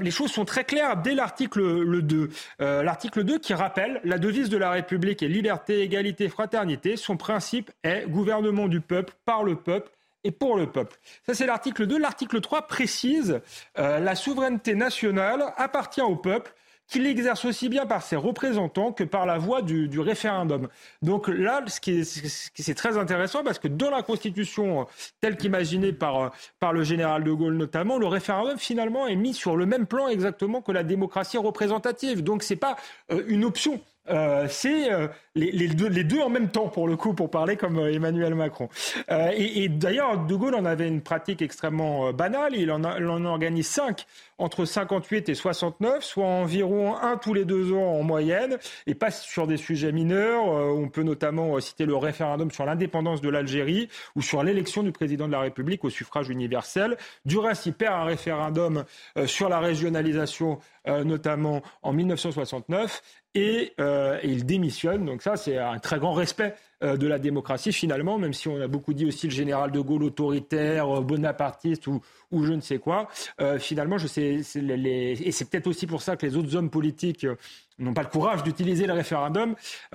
S4: les choses sont très claires dès l'article le 2. l'article 2 qui rappelle la devise de la République est liberté, égalité, fraternité. Son principe est gouvernement du peuple, par le peuple et pour le peuple. Ça, c'est l'article 2. L'article 3 précise euh, la souveraineté nationale appartient au peuple qu'il exerce aussi bien par ses représentants que par la voie du, référendum. Donc là, ce qui est, très intéressant parce que dans la Constitution telle qu'imaginée par, euh, par le général de Gaulle notamment, le référendum finalement est mis sur le même plan exactement que la démocratie représentative. Donc c'est pas euh, une option. Euh, c'est euh, les, deux, en même temps, pour le coup, pour parler comme euh, Emmanuel Macron. et, d'ailleurs, De Gaulle en avait une pratique extrêmement banale. Il en, en organise cinq entre 58 et 69, soit environ un tous les deux ans en moyenne, et pas sur des sujets mineurs. on peut notamment citer le référendum sur l'indépendance de l'Algérie ou sur l'élection du président de la République au suffrage universel. Du reste, il perd un référendum sur la régionalisation notamment en 1969, et, euh, il démissionne. Donc ça, c'est un très grand respect euh, de la démocratie finalement, même si on a beaucoup dit aussi le général de Gaulle autoritaire, euh, bonapartiste ou, ou je ne sais quoi. Euh, finalement, je sais, les, et c'est peut-être aussi pour ça que les autres hommes politiques n'ont pas le courage d'utiliser le référendum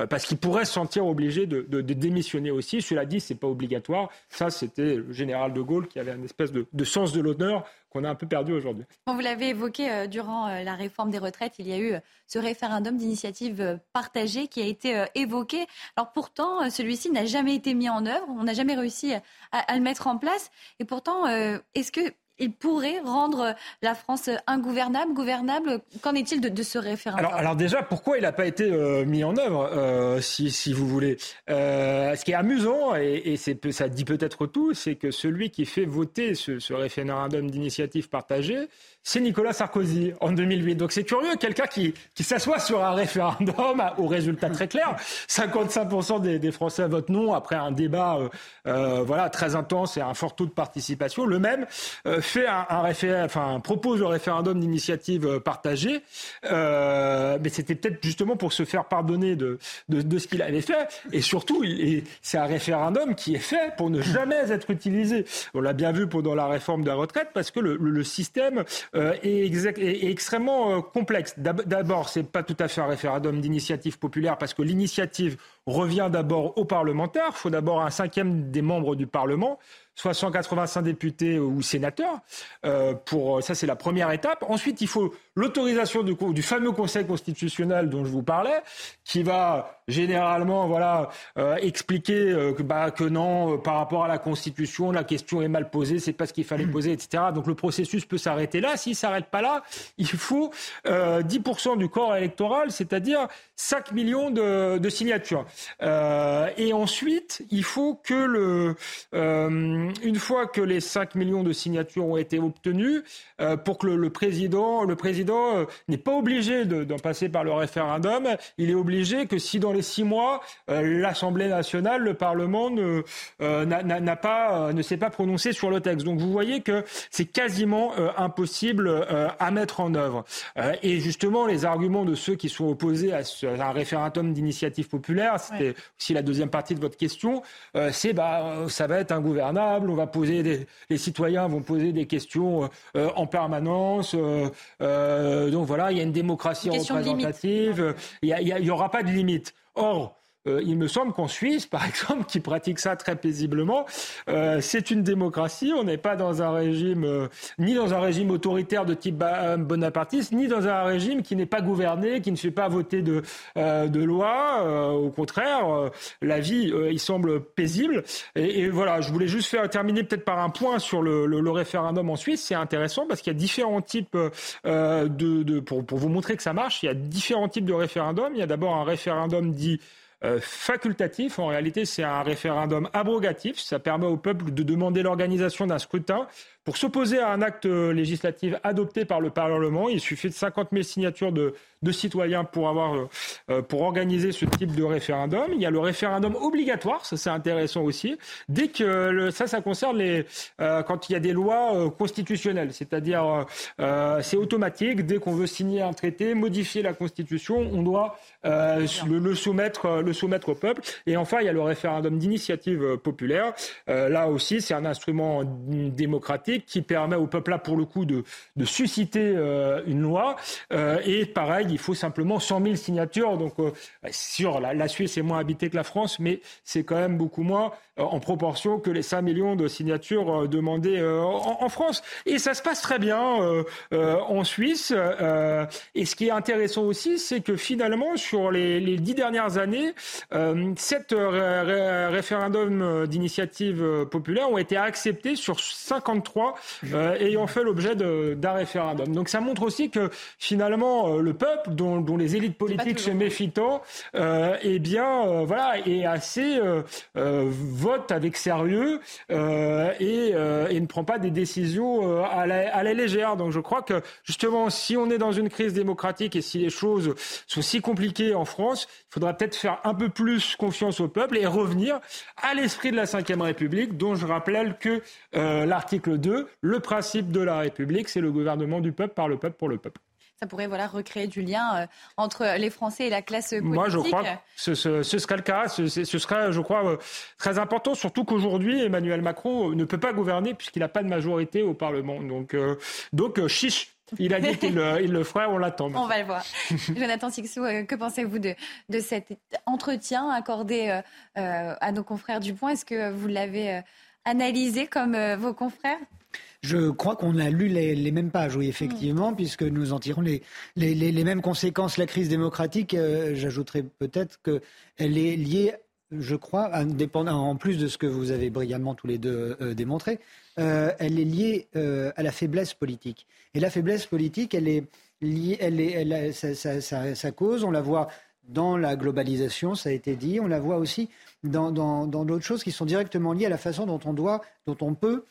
S4: parce qu'ils pourraient se sentir obligés de, de, de, démissionner aussi. Cela dit, c'est pas obligatoire. Ça, c'était le général de Gaulle qui avait un espèce de, de sens de l'honneur qu'on a un peu perdu aujourd'hui.
S1: vous l'avez évoqué euh, durant euh, la réforme des retraites, il y a eu euh, ce référendum d'initiative partagée qui a été évoqué. Alors pourtant, celui-ci n'a jamais été mis en œuvre, on n'a jamais réussi à, à, le mettre en place. Et pourtant, est-ce que il pourrait rendre la France ingouvernable, gouvernable. Qu'en est-il de, ce référendum?
S4: Alors, déjà, pourquoi il n'a pas été euh, mis en œuvre, euh, si, vous voulez? Euh, Ce qui est amusant, et, ça dit peut-être tout, c'est que celui qui fait voter ce référendum d'initiative partagée, c'est Nicolas Sarkozy en 2008. Donc c'est curieux, quelqu'un qui, qui s'assoit sur un référendum au résultat très clair. 55% des, des, Français votent non après un débat euh, euh, voilà très intense et un fort taux de participation. Le même euh, fait un, un référendum, enfin propose le référendum d'initiative euh, partagée, euh, mais c'était peut-être justement pour se faire pardonner de, de, de ce qu'il avait fait. Et surtout, c'est un référendum qui est fait pour ne jamais être utilisé. On l'a bien vu pendant la réforme de la retraite parce que le, le système euh, est, extrêmement euh, complexe. D'abord, c'est pas tout à fait un référendum d'initiative populaire parce que l'initiative revient d'abord aux parlementaires. Il faut d'abord un cinquième des membres du Parlement soit 185 députés ou sénateurs. Euh, pour ça, c'est la première étape. Ensuite, il faut l'autorisation du, du, fameux Conseil constitutionnel dont je vous parlais, qui va généralement voilà euh, expliquer euh, que, bah, que non, euh, par rapport à la Constitution, la question est mal posée, c'est pas ce qu'il fallait poser, etc. Donc le processus peut s'arrêter là. S'il s'arrête pas là, il faut 10% du corps électoral, c'est-à-dire 5 millions de, de signatures. et ensuite, il faut que le une fois que les 5 millions de signatures ont été obtenues, pour que le, le président le président euh, n'est pas obligé d'en passer par le référendum. Il est obligé que si dans les six mois, euh, l'Assemblée nationale, le Parlement ne, euh, n'a pas, ne s'est pas prononcé sur le texte. Donc vous voyez que c'est quasiment impossible à mettre en œuvre. et justement, les arguments de ceux qui sont opposés à, un référendum d'initiative populaire, c'était aussi la deuxième partie de votre question, c'est bah ça va être on va poser des, les citoyens vont poser des questions en permanence. Euh, donc voilà, il y a une démocratie représentative, il n'y aura pas de limite. Or, euh, il me semble qu'en Suisse, par exemple, qui pratique ça très paisiblement, euh, c'est une démocratie. On n'est pas dans un régime, euh, ni dans un régime autoritaire de type euh, bonapartiste, ni dans un régime qui n'est pas gouverné, qui ne fait pas voter de, de loi. au contraire, la vie, il semble paisible. Et, et, voilà, je voulais juste faire terminer peut-être par un point sur le, le, le référendum en Suisse. C'est intéressant parce qu'il y a différents types de, de pour, pour vous montrer que ça marche. Il y a différents types de référendums. Il y a d'abord un référendum dit euh, facultatif. En réalité, c'est un référendum abrogatif. Ça permet au peuple de demander l'organisation d'un scrutin pour s'opposer à un acte législatif adopté par le Parlement. Il suffit de 50 000 signatures de, de citoyens pour avoir euh, euh, pour organiser ce type de référendum. Il y a le référendum obligatoire, ça c'est intéressant aussi. Dès que le, ça, ça concerne les quand il y a des lois constitutionnelles, c'est-à-dire c'est automatique. Dès qu'on veut signer un traité, modifier la Constitution, on doit le, le, soumettre le soumettre au peuple. Et enfin, il y a le référendum d'initiative populaire. là aussi, c'est un instrument démocratique qui permet au peuple là pour le coup de, de susciter euh, une loi. Euh, et pareil, il faut simplement 100 000 signatures. Donc euh, sur la, la, Suisse est moins habitée que la France, mais c'est quand même beaucoup moins en proportion que les 5 millions de signatures demandées en, France. Et ça se passe très bien en Suisse. et ce qui est intéressant aussi, c'est que finalement, sur les, les dix dernières années, sept ré référendums d'initiative populaire ont été acceptés sur 53 euh, ayant fait l'objet d'un référendum. Donc ça montre aussi que finalement euh, le peuple, dont, dont, les élites politiques se méfient tant, euh, eh bien euh, voilà, est assez vote avec sérieux et, et ne prend pas des décisions à la, à la légère. Donc je crois que justement, si on est dans une crise démocratique et si les choses sont si compliquées en France, il faudra peut-être faire un peu plus confiance au peuple et revenir à l'esprit de la Ve République, dont je rappelle que l'article 2, le principe de la République, c'est le gouvernement du peuple par le peuple pour le peuple
S1: ça pourrait voilà, recréer du lien euh, entre les Français et la classe politique.
S4: Moi, je crois que ce, serait le cas. Ce, serait, je crois, euh, très important, surtout qu'aujourd'hui, Emmanuel Macron euh, ne peut pas gouverner puisqu'il n'a pas de majorité au Parlement. Donc, donc chiche. Il a dit qu'il le ferait, on l'attend.
S1: On va le voir. Jonathan Sixou, que pensez-vous de, de cet entretien accordé à nos confrères du Point Est-ce que vous l'avez analysé comme vos confrères?
S3: Je crois qu'on a lu les, mêmes pages, oui, effectivement, mm. puisque nous en tirons les, les, mêmes conséquences. La crise démocratique, euh, j'ajouterais peut-être qu'elle est liée, je crois, en plus de ce que vous avez brillamment tous les deux euh, démontré, euh, elle est liée à la faiblesse politique. Et la faiblesse politique, elle est liée, elle est, elle sa, cause, on la voit dans la globalisation, ça a été dit, on la voit aussi dans d'autres choses qui sont directement liées à la façon dont on doit, dont on peut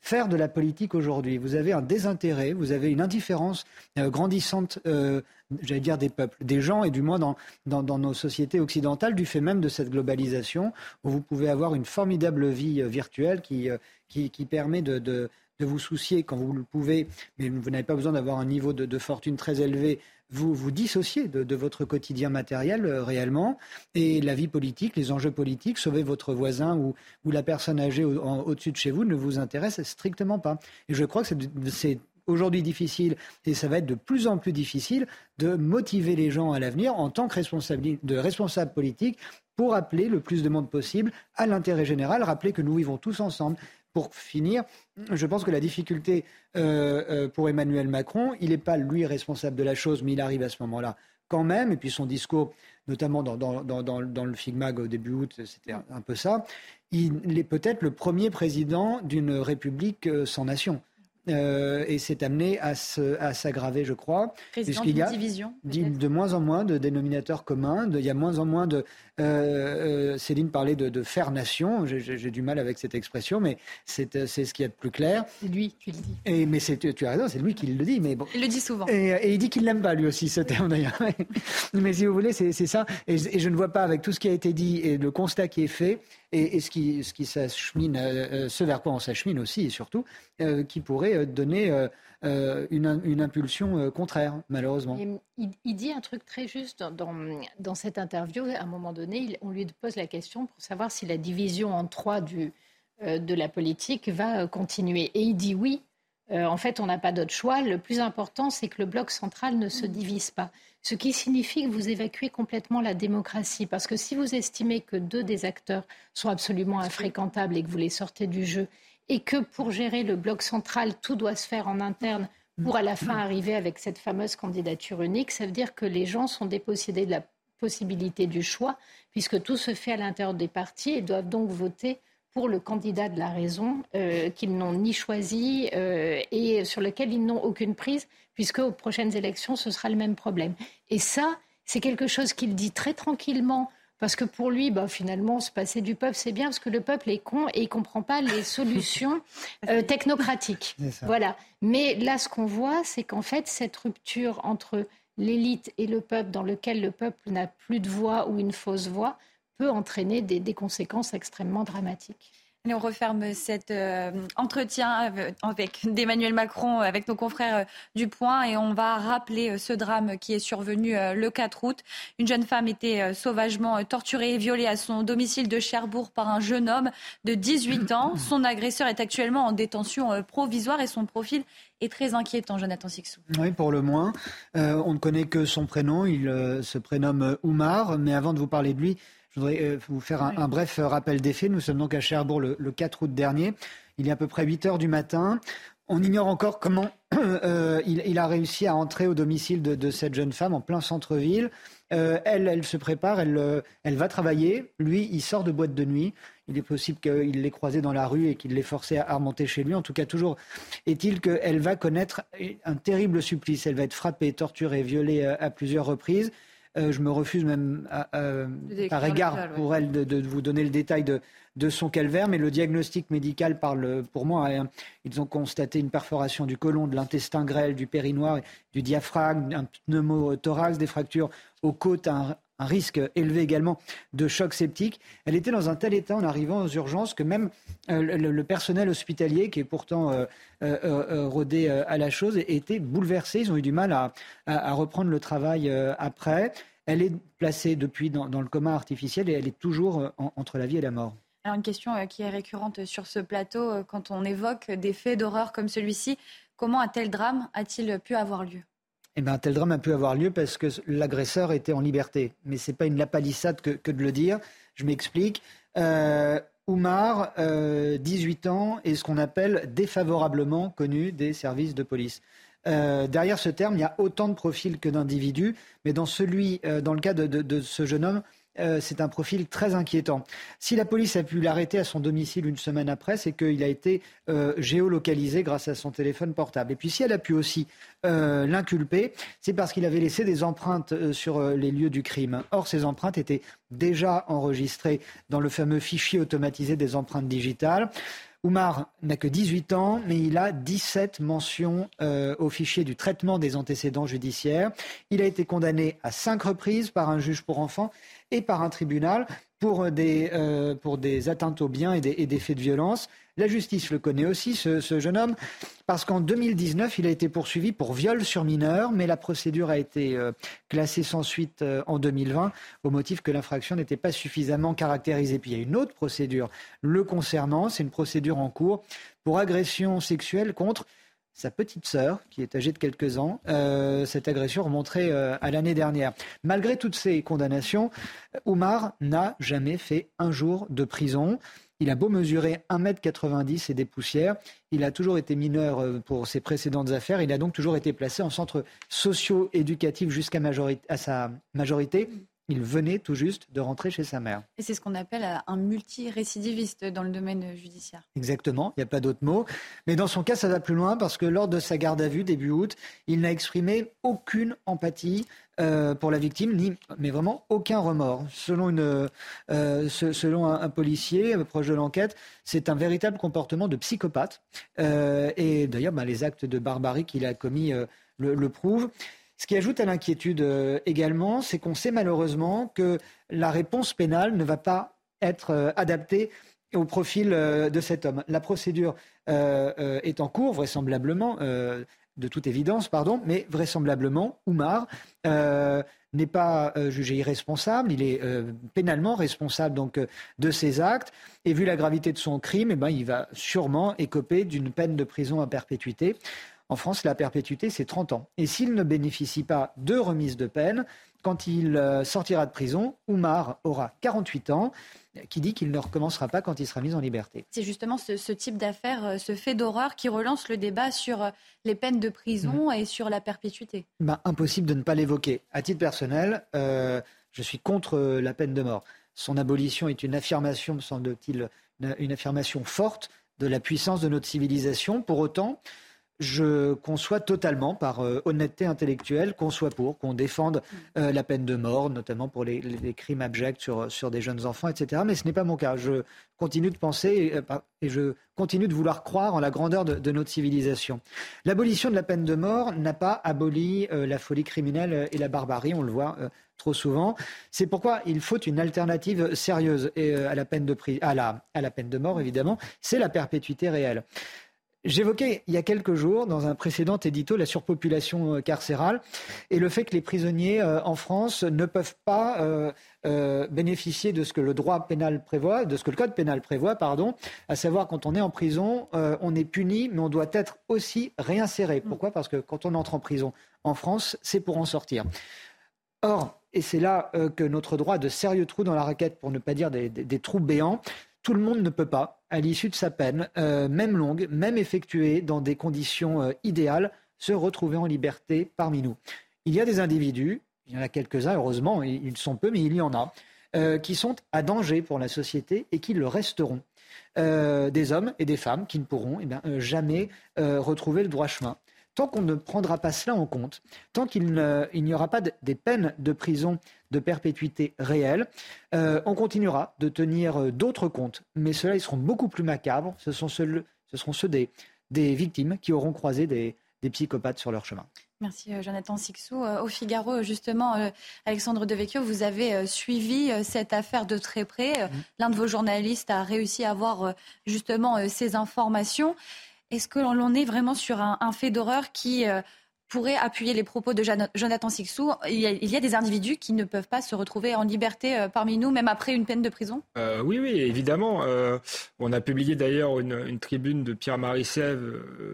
S3: faire de la politique aujourd'hui. Vous avez un désintérêt, vous avez une indifférence euh, grandissante, euh, j'allais dire, des peuples, des gens, et du moins dans, dans, nos sociétés occidentales, du fait même de cette globalisation, où vous pouvez avoir une formidable vie euh, virtuelle qui, qui, qui, permet de, de, de, vous soucier quand vous le pouvez, mais vous n'avez pas besoin d'avoir un niveau de, de fortune très élevé vous vous dissociez de, votre quotidien matériel euh, réellement et la vie politique, les enjeux politiques, sauver votre voisin ou, la personne âgée au-dessus de chez vous ne vous intéresse strictement pas. Et je crois que c'est aujourd'hui difficile et ça va être de plus en plus difficile de motiver les gens à l'avenir en tant que responsable, de responsables politiques pour appeler le plus de monde possible à l'intérêt général, rappeler que nous vivons tous ensemble pour finir, je pense que la difficulté euh, euh, pour Emmanuel Macron, il n'est pas lui responsable de la chose, mais il arrive à ce moment-là quand même. Et puis son discours, notamment dans, dans le FIGMAG au début août, c'était un peu ça. Il est peut-être le premier président d'une république euh, sans nation. Euh, et c'est amené à, s'aggraver, je crois.
S1: Puisqu'il y a division,
S3: de moins en moins de dénominateurs communs, il y a moins en moins de... Euh, euh, Céline parlait de, faire nation, j'ai du mal avec cette expression, mais c'est ce qu'il y a de plus clair.
S5: C'est lui qui le dit.
S3: Et, mais tu as raison, c'est lui qui le dit. Mais bon.
S1: Il le dit souvent.
S3: Et, il dit qu'il l'aime pas lui aussi, ce terme d'ailleurs. mais si vous voulez, c'est ça. Et, je ne vois pas, avec tout ce qui a été dit et le constat qui est fait, et, ce qui, ce qui s'achemine, euh, ce vers quoi on s'achemine aussi et surtout, euh, qui pourrait euh, donner une, une, impulsion contraire, malheureusement.
S5: il, dit un truc très juste dans, dans, cette interview. À un moment donné, on lui pose la question pour savoir si la division en trois du, de la politique va continuer. Et il dit oui. En fait, on n'a pas d'autre choix. Le plus important, c'est que le bloc central ne se divise pas ce qui signifie que vous évacuez complètement la démocratie. Parce que si vous estimez que deux des acteurs sont absolument infréquentables et que vous les sortez du jeu, et que pour gérer le bloc central, tout doit se faire en interne pour à la fin arriver avec cette fameuse candidature unique, ça veut dire que les gens sont dépossédés de la possibilité du choix, puisque tout se fait à l'intérieur des partis et doivent donc voter pour le candidat de la raison euh, qu'ils n'ont ni choisi euh, et sur lequel ils n'ont aucune prise, puisque aux prochaines élections, ce sera le même problème. Et ça, c'est quelque chose qu'il dit très tranquillement. Parce que pour lui, bah, finalement, se passer du peuple, c'est bien parce que le peuple est con et il comprend pas les solutions euh, technocratiques. Voilà. Mais là, ce qu'on voit, c'est qu'en fait, cette rupture entre l'élite et le peuple, dans lequel le peuple n'a plus de voix ou une fausse voix, peut entraîner des, conséquences extrêmement dramatiques.
S1: on referme cet euh, entretien avec d'Emmanuel Macron avec nos confrères euh, du Point et on va rappeler euh, ce drame qui est survenu le 4 août. Une jeune femme était sauvagement torturée et violée à son domicile de Cherbourg par un jeune homme de 18 ans. Son agresseur est actuellement en détention provisoire et son profil est très inquiétant, Jonathan Sixou.
S3: Oui, pour le moins. on ne connaît que son prénom. Il se prénomme Oumar. Mais avant de vous parler de lui, je voudrais euh, vous faire un, bref euh, rappel des faits. Nous sommes donc à Cherbourg le, 4 août dernier. Il est à peu près 8 heures du matin. On ignore encore comment euh, il, a réussi à entrer au domicile de, cette jeune femme en plein centre-ville. elle, elle se prépare, elle, elle va travailler. Lui, il sort de boîte de nuit. Il est possible qu'il l'ait croisée dans la rue et qu'il l'ait forcé à remonter chez lui. En tout cas, toujours est-il qu'elle va connaître un terrible supplice. Elle va être frappée, torturée, violée à plusieurs reprises. Je me refuse même par égard pour elle de, vous donner le détail de, de son calvaire, mais le diagnostic médical parle pour moi. Hein. Ils ont constaté une perforation du côlon, de l'intestin grêle, du périnoir, du diaphragme, un pneumothorax, des fractures aux côtes, un, risque élevé également de choc septique. Elle était dans un tel état en arrivant aux urgences que même euh, le, personnel hospitalier, qui est pourtant euh, euh, rodé à la chose, était bouleversé. Ils ont eu du mal à, reprendre le travail après. Elle est placée depuis dans, le coma artificiel et elle est toujours entre la vie et la mort.
S1: Alors une question qui est récurrente sur ce plateau, quand on évoque des faits d'horreur comme celui-ci, comment un tel drame a-t-il pu avoir lieu?
S3: Eh bien, un tel drame a pu avoir lieu parce que l'agresseur était en liberté. Mais ce n'est pas une lapalissade que, de le dire. Je m'explique. Euh, Oumar, 18 ans, est ce qu'on appelle défavorablement connu des services de police. derrière ce terme, il y a autant de profils que d'individus, mais dans celui, dans le cas de ce jeune homme, euh, c'est un profil très inquiétant. Si la police a pu l'arrêter à son domicile une semaine après, c'est qu'il a été euh, géolocalisé grâce à son téléphone portable. Et puis si elle a pu aussi euh, l'inculper, c'est parce qu'il avait laissé des empreintes sur les lieux du crime. Or, ces empreintes étaient déjà enregistrées dans le fameux fichier automatisé des empreintes digitales. Oumar n'a que 18 ans, mais il a 17 mentions au fichier du traitement des antécédents judiciaires. Il a été condamné à cinq reprises par un juge pour enfants et par un tribunal pour des, euh, pour des atteintes aux biens et des, faits de violence. La justice le connaît aussi, ce, jeune homme, parce qu'en 2019, il a été poursuivi pour viol sur mineur, mais la procédure a été euh, classée sans suite euh, en 2020 au motif que l'infraction n'était pas suffisamment caractérisée. Puis il y a une autre procédure le concernant, c'est une procédure en cours pour agression sexuelle contre sa petite sœur, qui est âgée de quelques ans. Euh, cette agression remonterait euh, à l'année dernière. Malgré toutes ces condamnations, Oumar n'a jamais fait un jour de prison. Il a beau mesurer 1m90 et des poussières, il a toujours été mineur euh, pour ses précédentes affaires, il a donc toujours été placé en centre socio-éducatif jusqu'à sa majorité. Il venait tout juste de rentrer chez sa mère.
S1: Et c'est ce qu'on appelle un multirécidiviste dans le domaine judiciaire.
S3: Exactement, il n'y a pas d'autre mot. Mais dans son cas, ça va plus loin parce que lors de sa garde à vue début août, il n'a exprimé aucune empathie euh, pour la victime, ni, mais vraiment aucun remords. Selon, une, euh, selon un, policier euh, proche de l'enquête, c'est un véritable comportement de psychopathe. et d'ailleurs, bah, les actes de barbarie qu'il a commis le prouvent. Ce qui ajoute à l'inquiétude euh, également, c'est qu'on sait malheureusement que la réponse pénale ne va pas être euh, adaptée au profil euh, de cet homme. La procédure est en cours, vraisemblablement, de toute évidence, pardon, mais vraisemblablement, Oumar n'est pas jugé irresponsable, il est pénalement responsable donc de ses actes, et vu la gravité de son crime, eh ben, il va sûrement écoper d'une peine de prison à perpétuité. En France, la perpétuité, c'est 30 ans. Et s'il ne bénéficie pas de remise de peine, quand il euh, sortira de prison, Oumar aura 48 ans, qui dit qu'il ne recommencera pas quand il sera mis en liberté.
S1: C'est justement ce, type d'affaire, euh, ce fait d'horreur qui relance le débat sur euh, les peines de prison mmh. et sur la perpétuité.
S3: Ben, impossible de ne pas l'évoquer. À titre personnel, je suis contre la peine de mort. Son abolition est une affirmation, me semble-t-il, une affirmation forte de la puissance de notre civilisation. Pour autant, je conçois totalement, par euh, honnêteté intellectuelle, qu'on soit pour, qu'on défende euh, la peine de mort, notamment pour les, crimes abjects sur, sur, des jeunes enfants, etc. Mais ce n'est pas mon cas. Je continue de penser euh, et, je continue de vouloir croire en la grandeur de, notre civilisation. L'abolition de la peine de mort n'a pas aboli la folie criminelle et la barbarie, on le voit trop souvent. C'est pourquoi il faut une alternative sérieuse et, à, la peine de, à, la, à la peine de mort, évidemment, c'est la perpétuité réelle. J'évoquais il y a quelques jours, dans un précédent édito, la surpopulation euh, carcérale et le fait que les prisonniers euh, en France ne peuvent pas euh, bénéficier de ce que le droit pénal prévoit, de ce que le code pénal prévoit, pardon, à savoir quand on est en prison, on est puni, mais on doit être aussi réinséré. Pourquoi? Parce que quand on entre en prison en France, c'est pour en sortir. Or, et c'est là que notre droit a de sérieux trous dans la raquette, pour ne pas dire des trous béants, tout le monde ne peut pas, à l'issue de sa peine, euh, même longue, même effectuée dans des conditions euh, idéales, se retrouver en liberté parmi nous. Il y a des individus, il y en a quelques-uns, heureusement, ils sont peu, mais il y en a, euh, qui sont à danger pour la société et qui le resteront. des hommes et des femmes qui ne pourront eh jamais retrouver le droit chemin. Tant qu'on ne prendra pas cela en compte, tant qu'il n'y aura pas des peines de prison de perpétuité réelle, euh, on continuera de tenir euh, d'autres comptes, mais ceux-là, ils seront beaucoup plus macabres. Ce, sont ceux, ce seront ceux des, des victimes qui auront croisé des, des psychopathes sur leur chemin.
S1: Merci euh, Jonathan Sixou. Au Figaro, justement, Alexandre Devecchio, vous avez suivi cette affaire de très près. Mm. L'un de vos journalistes a réussi à avoir justement ces informations. Est-ce que l'on est vraiment sur un, fait d'horreur qui pourrait appuyer les propos de Jonathan Sixou? Il y, a, des individus qui ne peuvent pas se retrouver en liberté euh, parmi nous, même après une peine de prison?
S4: Euh, Oui, oui, évidemment. Euh, on a publié d'ailleurs une, tribune de Pierre-Marie Sève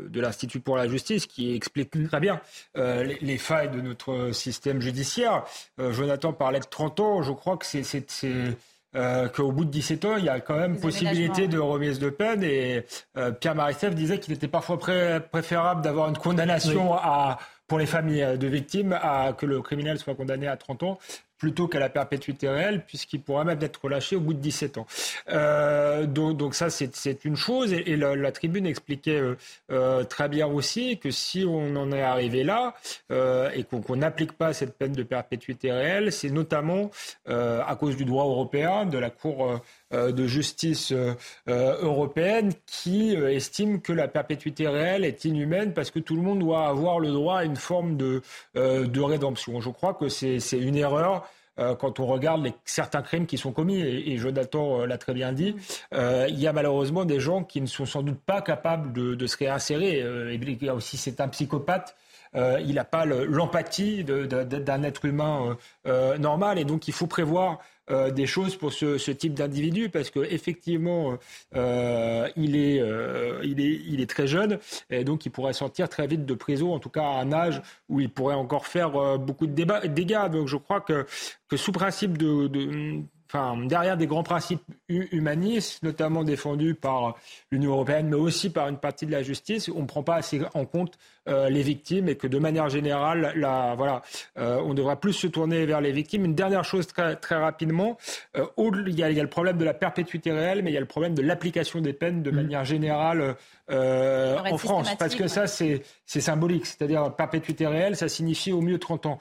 S4: de l'Institut pour la justice qui explique très bien les, failles de notre système judiciaire. Jonathan parlait de 30 ans. Je crois que c'est euh, qu'au bout de 17 ans, il y a quand même possibilité de remise de peine. Et euh, Pierre Marissef disait qu'il était parfois préférable d'avoir une condamnation à, pour les familles de victimes à que le criminel soit condamné à 30 ans plutôt qu'à la perpétuité réelle, puisqu'il pourra même être relâché au bout de 17 ans. Euh, donc, donc, ça, c'est une chose. Et, la, tribune expliquait euh, euh, très bien aussi que si on en est arrivé là euh, et qu'on n'applique pas cette peine de perpétuité réelle, c'est notamment euh, à cause du droit européen, de la Cour de justice européenne qui estime que la perpétuité réelle est inhumaine parce que tout le monde doit avoir le droit à une forme de, de rédemption. Je crois que c'est une erreur euh, quand on regarde les, certains crimes qui sont commis, et, Jonathan euh, l'a très bien dit, euh, il y a malheureusement des gens qui ne sont sans doute pas capables de, se réinsérer. et aussi, c'est un psychopathe. il n'a pas l'empathie d'un être humain normal et donc il faut prévoir euh, des choses pour ce, type d'individu parce que effectivement euh, il, est, euh, il, est, il est très jeune et donc il pourrait sortir très vite de prison, en tout cas à un âge où il pourrait encore faire beaucoup de dégâts. Donc je crois que, que sous principe de, de enfin, derrière des grands principes humanistes, notamment défendus par l'Union européenne, mais aussi par une partie de la justice, on ne prend pas assez en compte euh, les victimes et que de manière générale, la, voilà, euh, on devra plus se tourner vers les victimes. Une dernière chose très, très rapidement, euh, il, y a, il, y a, le problème de la perpétuité réelle, mais il y a le problème de l'application des peines de mmh. manière générale en France, parce que ça, c'est symbolique. C'est-à-dire perpétuité réelle, ça signifie au mieux 30 ans.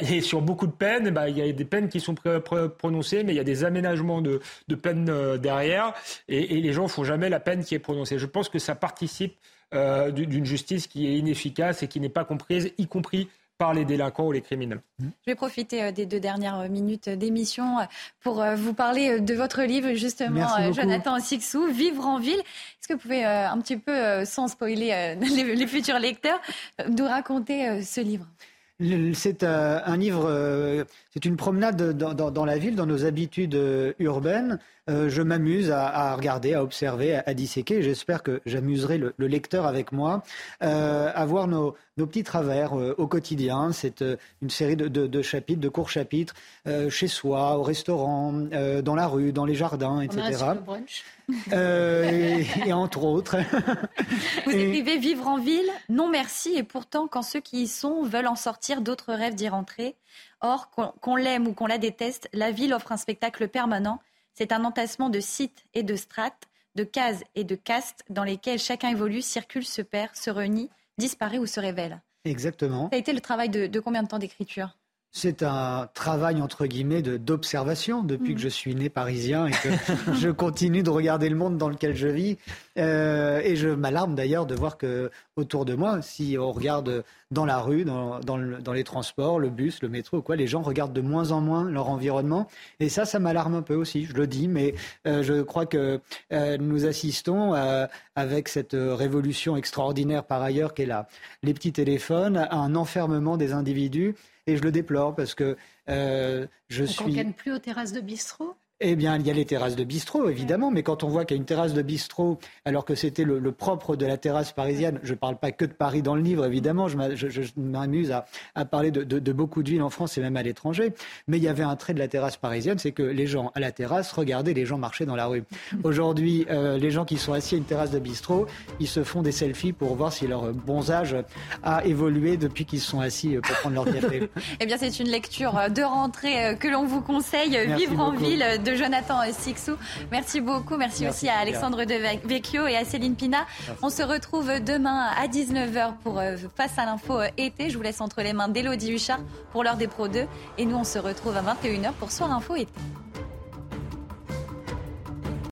S4: et sur beaucoup de peines, bah, il y a des peines qui sont prononcées, mais il y a des aménagements de, de peines derrière, et, et les gens font jamais la peine qui est prononcée. Je pense que ça participe euh, d'une justice qui est inefficace et qui n'est pas comprise, y compris par les délinquants ou les criminels.
S1: Je vais profiter euh, des deux dernières minutes d'émission pour euh, vous parler de votre livre, justement, Jonathan Sixou, Vivre en ville. Est-ce que vous pouvez un petit peu, sans spoiler les, futurs lecteurs, nous raconter ce livre?
S3: C'est un livre, c'est une promenade dans, la ville, dans nos habitudes urbaines. Euh, je m'amuse à, regarder, à observer, à, disséquer. J'espère que j'amuserai le, lecteur avec moi euh, à voir nos, petits travers euh, au quotidien. C'est une série de, chapitres, de courts chapitres, chez soi, au restaurant, dans la rue, dans les jardins, etc. et, entre autres.
S1: Vous écrivez Vivre en ville, non merci, et pourtant quand ceux qui y sont veulent en sortir, d'autres rêvent d'y rentrer. Or, qu'on l'aime ou qu'on la déteste, la ville offre un spectacle permanent c'est un entassement de sites et de strates, de cases et de castes dans lesquels chacun évolue, circule, se perd, se renie, disparaît ou se révèle.
S3: Exactement.
S1: Ça a été le travail de, combien de temps d'écriture?
S3: C'est un travail entre guillemets d'observation depuis que je suis né parisien et que je continue de regarder le monde dans lequel je vis. Euh, et je m'alarme d'ailleurs de voir que autour de moi, si on regarde dans la rue, dans, dans, les transports, le bus, le métro, quoi, les gens regardent de moins en moins leur environnement. Et ça, ça m'alarme un peu aussi. Je le dis, mais euh, je crois que euh, nous assistons avec cette révolution extraordinaire par ailleurs qu'est là, les petits téléphones, à un enfermement des individus. Et je le déplore parce que je
S5: Donc
S3: suis.
S5: On ne plus aux terrasses de bistrot?
S3: Eh bien, il y a les terrasses de bistrot, évidemment, mais quand on voit qu'il y a une terrasse de bistrot, alors que c'était le, propre de la terrasse parisienne, je ne parle pas que de Paris dans le livre, évidemment, je m'amuse à, parler de, beaucoup de villes en France et même à l'étranger, mais il y avait un trait de la terrasse parisienne, c'est que les gens à la terrasse regardaient les gens marcher dans la rue. Aujourd'hui, euh, les gens qui sont assis à une terrasse de bistrot, ils se font des selfies pour voir si leur bon âge a évolué depuis qu'ils sont assis pour prendre leur café.
S1: eh bien, c'est une lecture de rentrée euh, que l'on vous conseille, Vivre en ville de de Jonathan Sixou. Merci beaucoup. Merci, aussi à Alexandre De Vecchio et à Céline Pina. On se retrouve demain à 19h pour euh, Face à l'info euh, été. Je vous laisse entre les mains d'Elodie Huchard pour l'heure des Pro 2. Et nous, on se retrouve à 21h pour Soir Info été.